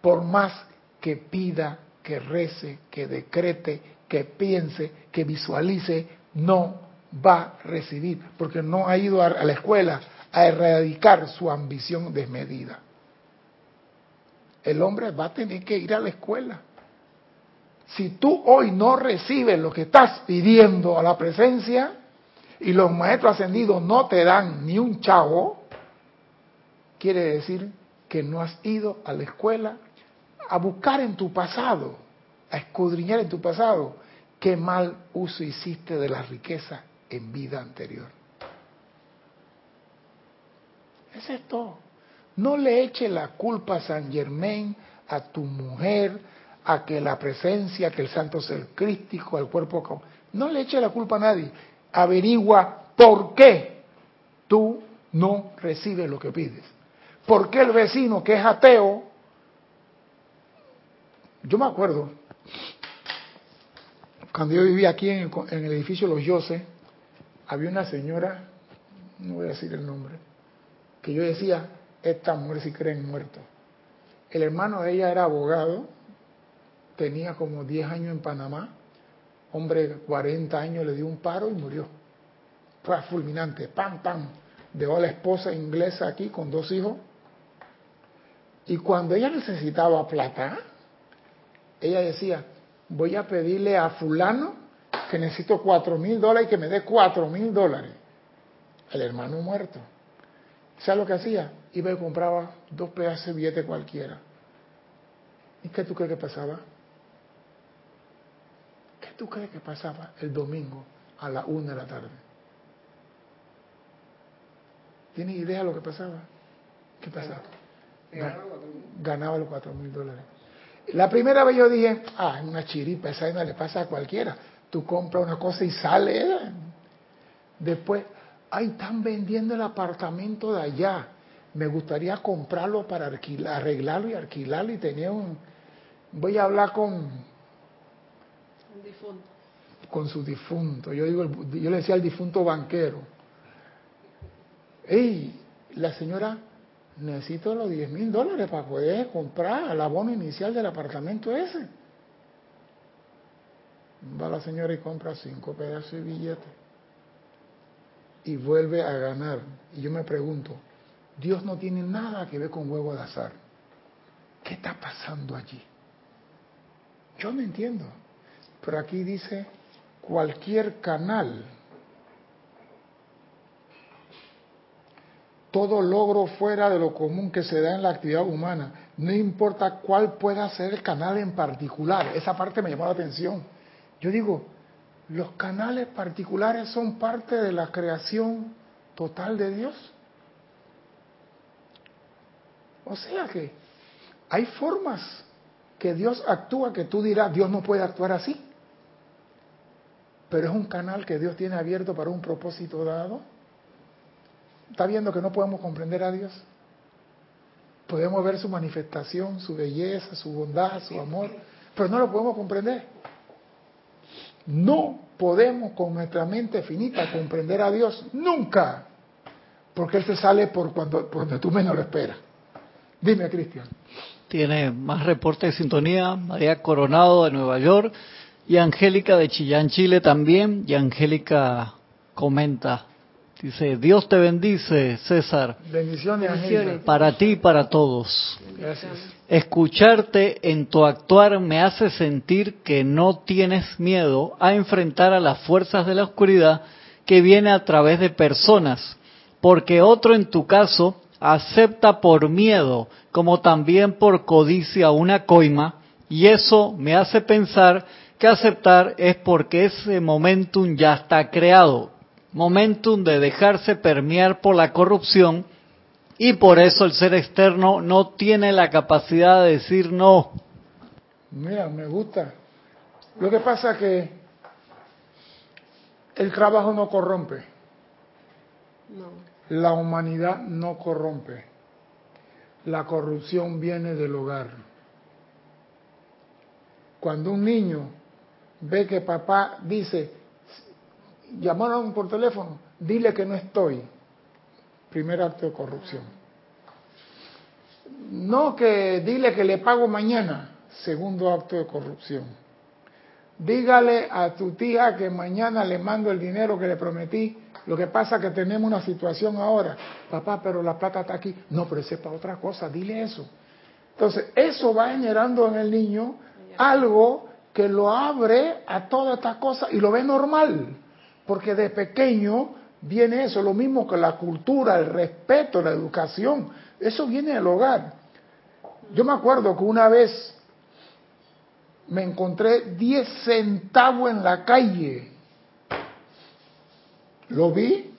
por más que pida, que rece, que decrete, que piense, que visualice, no va a recibir, porque no ha ido a la escuela a erradicar su ambición desmedida. El hombre va a tener que ir a la escuela. Si tú hoy no recibes lo que estás pidiendo a la presencia y los maestros ascendidos no te dan ni un chavo, quiere decir que no has ido a la escuela a buscar en tu pasado, a escudriñar en tu pasado, qué mal uso hiciste de la riqueza en vida anterior. Es esto. No le eche la culpa a San Germain, a tu mujer, a que la presencia, que el santo ser crístico, al cuerpo. No le eche la culpa a nadie. Averigua por qué tú no recibes lo que pides. ¿Por qué el vecino que es ateo? Yo me acuerdo, cuando yo vivía aquí en el, edificio Los Yoses, había una señora, no voy a decir el nombre, que yo decía, esta mujer si cree muerto. El hermano de ella era abogado, tenía como 10 años en Panamá, hombre 40 años le dio un paro y murió. Fue fulminante, pam, pam. Dejó a la esposa inglesa aquí con dos hijos. Y cuando ella necesitaba plata, ella decía, voy a pedirle a fulano que necesito cuatro mil dólares y que me dé cuatro mil dólares. El hermano muerto. ¿Sabes lo que hacía? Iba y compraba dos pedazos de billete cualquiera. ¿Y qué tú crees que pasaba? ¿Qué tú crees que pasaba el domingo a la una de la tarde? ¿Tienes idea de lo que pasaba? ¿Qué pasaba? Ganaba los cuatro mil dólares. La primera vez yo dije, ah, una chiripa, esa no le pasa a cualquiera. Tú compras una cosa y sale. Después, ay, están vendiendo el apartamento de allá. Me gustaría comprarlo para arreglarlo y alquilarlo y tenía un... Voy a hablar con... difunto. Con su difunto. Yo, digo, yo le decía al difunto banquero. Ey, la señora, necesito los 10 mil dólares para poder comprar el abono inicial del apartamento ese. Va la señora y compra cinco pedazos de billete y vuelve a ganar. Y yo me pregunto, Dios no tiene nada que ver con huevo de azar. ¿Qué está pasando allí? Yo no entiendo. Pero aquí dice cualquier canal. Todo logro fuera de lo común que se da en la actividad humana, no importa cuál pueda ser el canal en particular. Esa parte me llamó la atención. Yo digo, los canales particulares son parte de la creación total de Dios. O sea que hay formas que Dios actúa que tú dirás, Dios no puede actuar así. Pero es un canal que Dios tiene abierto para un propósito dado. ¿Está viendo que no podemos comprender a Dios? Podemos ver su manifestación, su belleza, su bondad, su amor, pero no lo podemos comprender. No podemos con nuestra mente finita comprender a Dios nunca, porque Él se sale por, cuando, por donde tú menos lo esperas. Dime, Cristian. Tiene más reportes de sintonía, María Coronado de Nueva York y Angélica de Chillán, Chile también. Y Angélica comenta, dice, Dios te bendice, César. Bendiciones, Bendiciones. Para ti y para todos. Gracias. Escucharte en tu actuar me hace sentir que no tienes miedo a enfrentar a las fuerzas de la oscuridad que viene a través de personas, porque otro en tu caso acepta por miedo como también por codicia una coima y eso me hace pensar que aceptar es porque ese momentum ya está creado, momentum de dejarse permear por la corrupción y por eso el ser externo no tiene la capacidad de decir no. Mira, me gusta. Lo que pasa es que el trabajo no corrompe. No. La humanidad no corrompe. La corrupción viene del hogar. Cuando un niño ve que papá dice, llamaron por teléfono, dile que no estoy primer acto de corrupción. No que dile que le pago mañana, segundo acto de corrupción. Dígale a tu tía que mañana le mando el dinero que le prometí. Lo que pasa es que tenemos una situación ahora. Papá, pero la plata está aquí. No, pero es para otra cosa. Dile eso. Entonces, eso va generando en el niño algo que lo abre a todas estas cosas y lo ve normal. Porque de pequeño viene eso, lo mismo que la cultura, el respeto, la educación. Eso viene del hogar. Yo me acuerdo que una vez me encontré 10 centavos en la calle. Lo vi,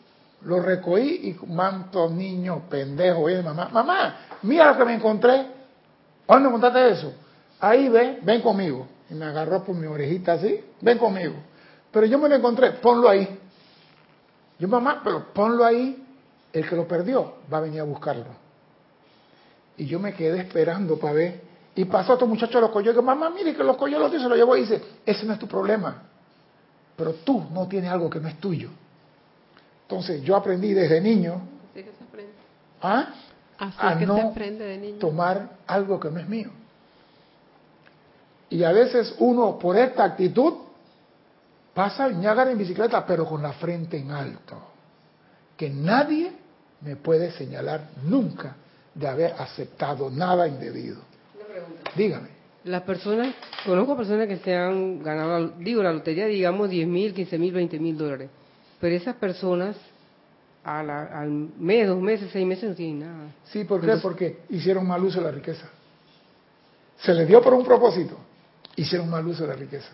lo recogí y manto niño pendejo, y mamá, mamá, mira lo que me encontré. ¿Dónde encontraste eso? Ahí ve, ven conmigo. Y me agarró por mi orejita así, ven conmigo. Pero yo me lo encontré, ponlo ahí. Yo, mamá, pero ponlo ahí, el que lo perdió va a venir a buscarlo. Y yo me quedé esperando para ver y pasó a otro muchacho lo cogió y dijo, mamá, mire que los y se lo llevó y dice, ese no es tu problema. Pero tú no tienes algo que no es tuyo. Entonces yo aprendí desde niño Así que se aprende. ¿ah? Así a que no se aprende de niño. tomar algo que no es mío. Y a veces uno por esta actitud pasa el Ñágara en bicicleta, pero con la frente en alto. Que nadie me puede señalar nunca de haber aceptado nada indebido. Dígame. Las personas, conozco personas que se han ganado, digo, la lotería, digamos, 10 mil, 15 mil, 20 mil dólares. Pero esas personas, a la- al mes, dos meses, seis meses, no tienen nada. Sí, ¿por qué? Porque hicieron mal uso de la riqueza. Se les dio por un propósito, hicieron mal uso de la riqueza.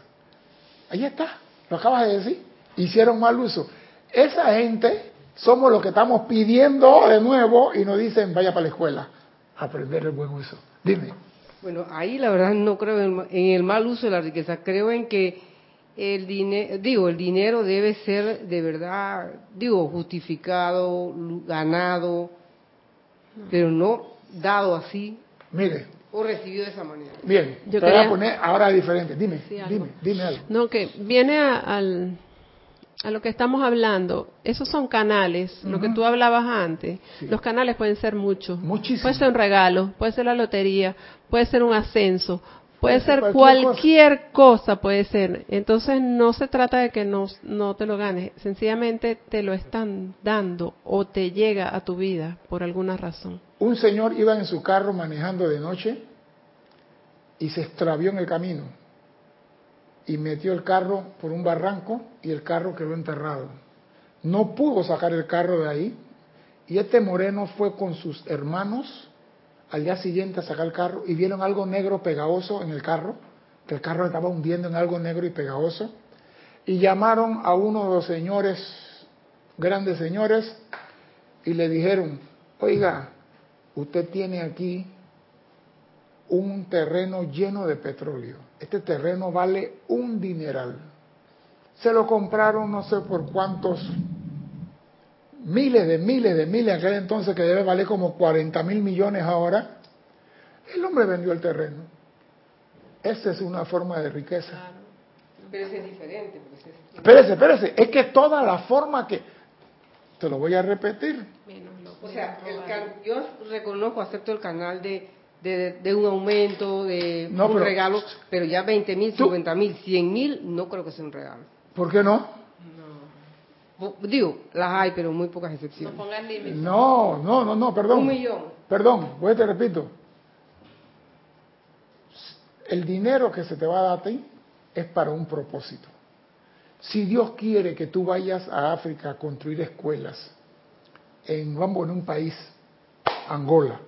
Ahí está, lo acabas de decir, hicieron mal uso. Esa gente somos los que estamos pidiendo de nuevo y nos dicen, vaya para la escuela, a aprender el buen uso. Dime. Bueno, ahí la verdad no creo en, el mal uso de la riqueza. Creo en que el dinero, digo, el dinero debe ser de verdad, digo, justificado, ganado, pero no dado así Mire, o recibido de esa manera. bien, Yo te voy a quería- poner ahora diferente. Dime, Sí, dime, dime algo. No, que viene a, al- a lo que estamos hablando. Esos son canales, lo que tú hablabas antes. Sí. Los canales pueden ser muchos. Muchísimo. Puede ser un regalo, puede ser la lotería, puede ser un ascenso, puede, Puede ser cualquier cosa. puede ser. Entonces no se trata de que no, no te lo ganes, sencillamente te lo están dando o te llega a tu vida por alguna razón. Un señor iba en su carro manejando de noche y se extravió en el camino y metió el carro por un barranco y el carro quedó enterrado. No pudo sacar el carro de ahí y este moreno fue con sus hermanos al día siguiente a sacar el carro y vieron algo negro pegajoso en el carro, que el carro estaba hundiendo en algo negro y pegajoso y llamaron a uno de los señores, grandes señores, y le dijeron, oiga, usted tiene aquí un terreno lleno de petróleo. Este terreno vale un dineral. Se lo compraron no sé por cuántos miles de miles de miles, en aquel entonces que debe valer como 40 mil millones ahora. El hombre vendió el terreno. Esa es una forma de riqueza. Pero ese es diferente. es- Espérese, espérese, es que toda la forma que... Te lo voy a repetir. O sea, el can- yo reconozco, acepto el canal de, de, de un aumento, de No, un pero- regalo, pero ya 20 mil, Tú- 50 mil, 100 mil, no creo que sea un regalo. ¿Por qué no? Digo, las hay, pero muy pocas excepciones. pongas límites. No, no, no, no, perdón. Un millón. Perdón, pues te repito. El dinero que se te va a dar a ti es para un propósito. Si Dios quiere que tú vayas a África a construir escuelas, en, vamos, en un país, Angola,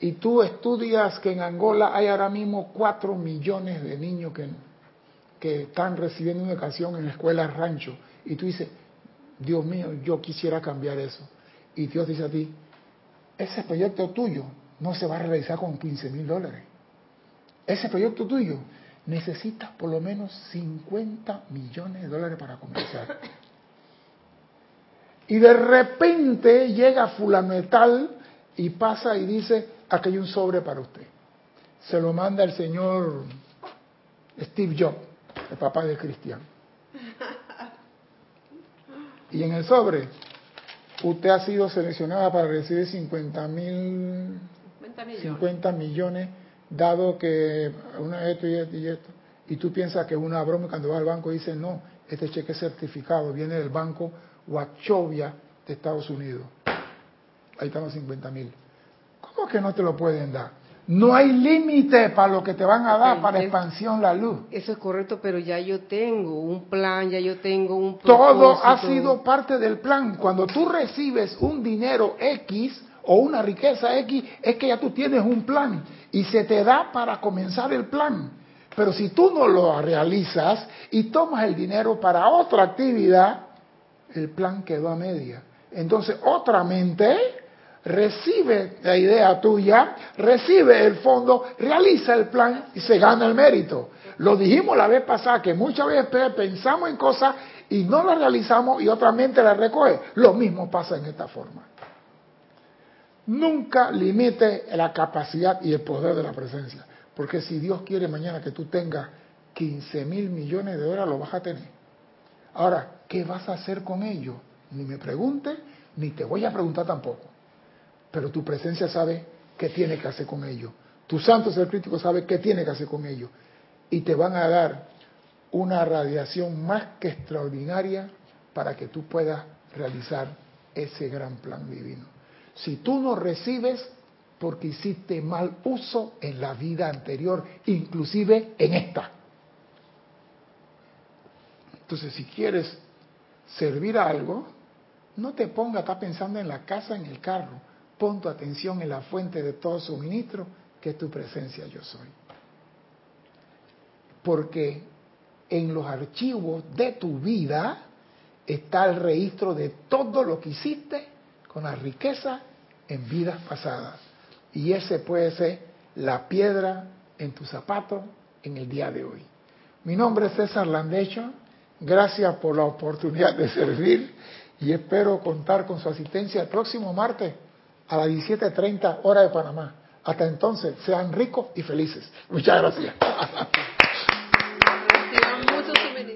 y tú estudias que en Angola hay ahora mismo cuatro millones de niños que, que están recibiendo una educación en escuelas rancho, y tú dices, Dios mío, yo quisiera cambiar eso. Y Dios dice a ti, ese proyecto tuyo no se va a realizar con 15 mil dólares. Ese proyecto tuyo necesitas por lo menos 50 millones de dólares para comenzar. Y de repente llega fulano de tal y pasa y dice, aquí hay un sobre para usted. Se lo manda el señor Steve Jobs, el papá de Cristian. Y en el sobre usted ha sido seleccionada para recibir 50 mil 50 millones, dado que una esto y esto y esto, y tú piensas que es una broma cuando va al banco dice no, este cheque certificado viene del banco Wachovia de Estados Unidos. Ahí están los 50 mil. ¿Cómo que no te lo pueden dar? No hay límite para lo que te van a dar para expansión la luz. Eso es correcto, pero ya yo tengo un plan, ya yo tengo un Todo ha sido parte del plan. Cuando tú recibes un dinero X o una riqueza X, es que ya tú tienes un plan y se te da para comenzar el plan. Pero si tú no lo realizas y tomas el dinero para otra actividad, el plan quedó a media. Entonces otra mente recibe la idea tuya, recibe el fondo, realiza el plan y se gana el mérito. Lo dijimos la vez pasada, que muchas veces pensamos en cosas y no las realizamos y otra mente las recoge. Lo mismo pasa en esta forma. Nunca limite la capacidad y el poder de la presencia. Porque si Dios quiere mañana que tú tengas 15 mil millones de dólares, lo vas a tener. Ahora, ¿qué vas a hacer con ello? Ni me pregunte, ni te voy a preguntar tampoco pero tu presencia sabe qué tiene que hacer con ello. Tu santo ser crítico sabe qué tiene que hacer con ello. Y te van a dar una radiación más que extraordinaria para que tú puedas realizar ese gran plan divino. Si tú no recibes, porque hiciste mal uso en la vida anterior, inclusive en esta. Entonces, si quieres servir a algo, no te ponga a estar pensando en la casa, en el carro Pon tu atención en la fuente de todo suministro, que es tu presencia yo soy. Porque en los archivos de tu vida está el registro de todo lo que hiciste con la riqueza en vidas pasadas. Y ese puede ser la piedra en tu zapato en el día de hoy. Mi nombre es César Landecho. Gracias por la oportunidad de servir y espero contar con su asistencia el próximo martes a las 17.30 hora de Panamá. Hasta entonces, sean ricos y felices. Muchas gracias.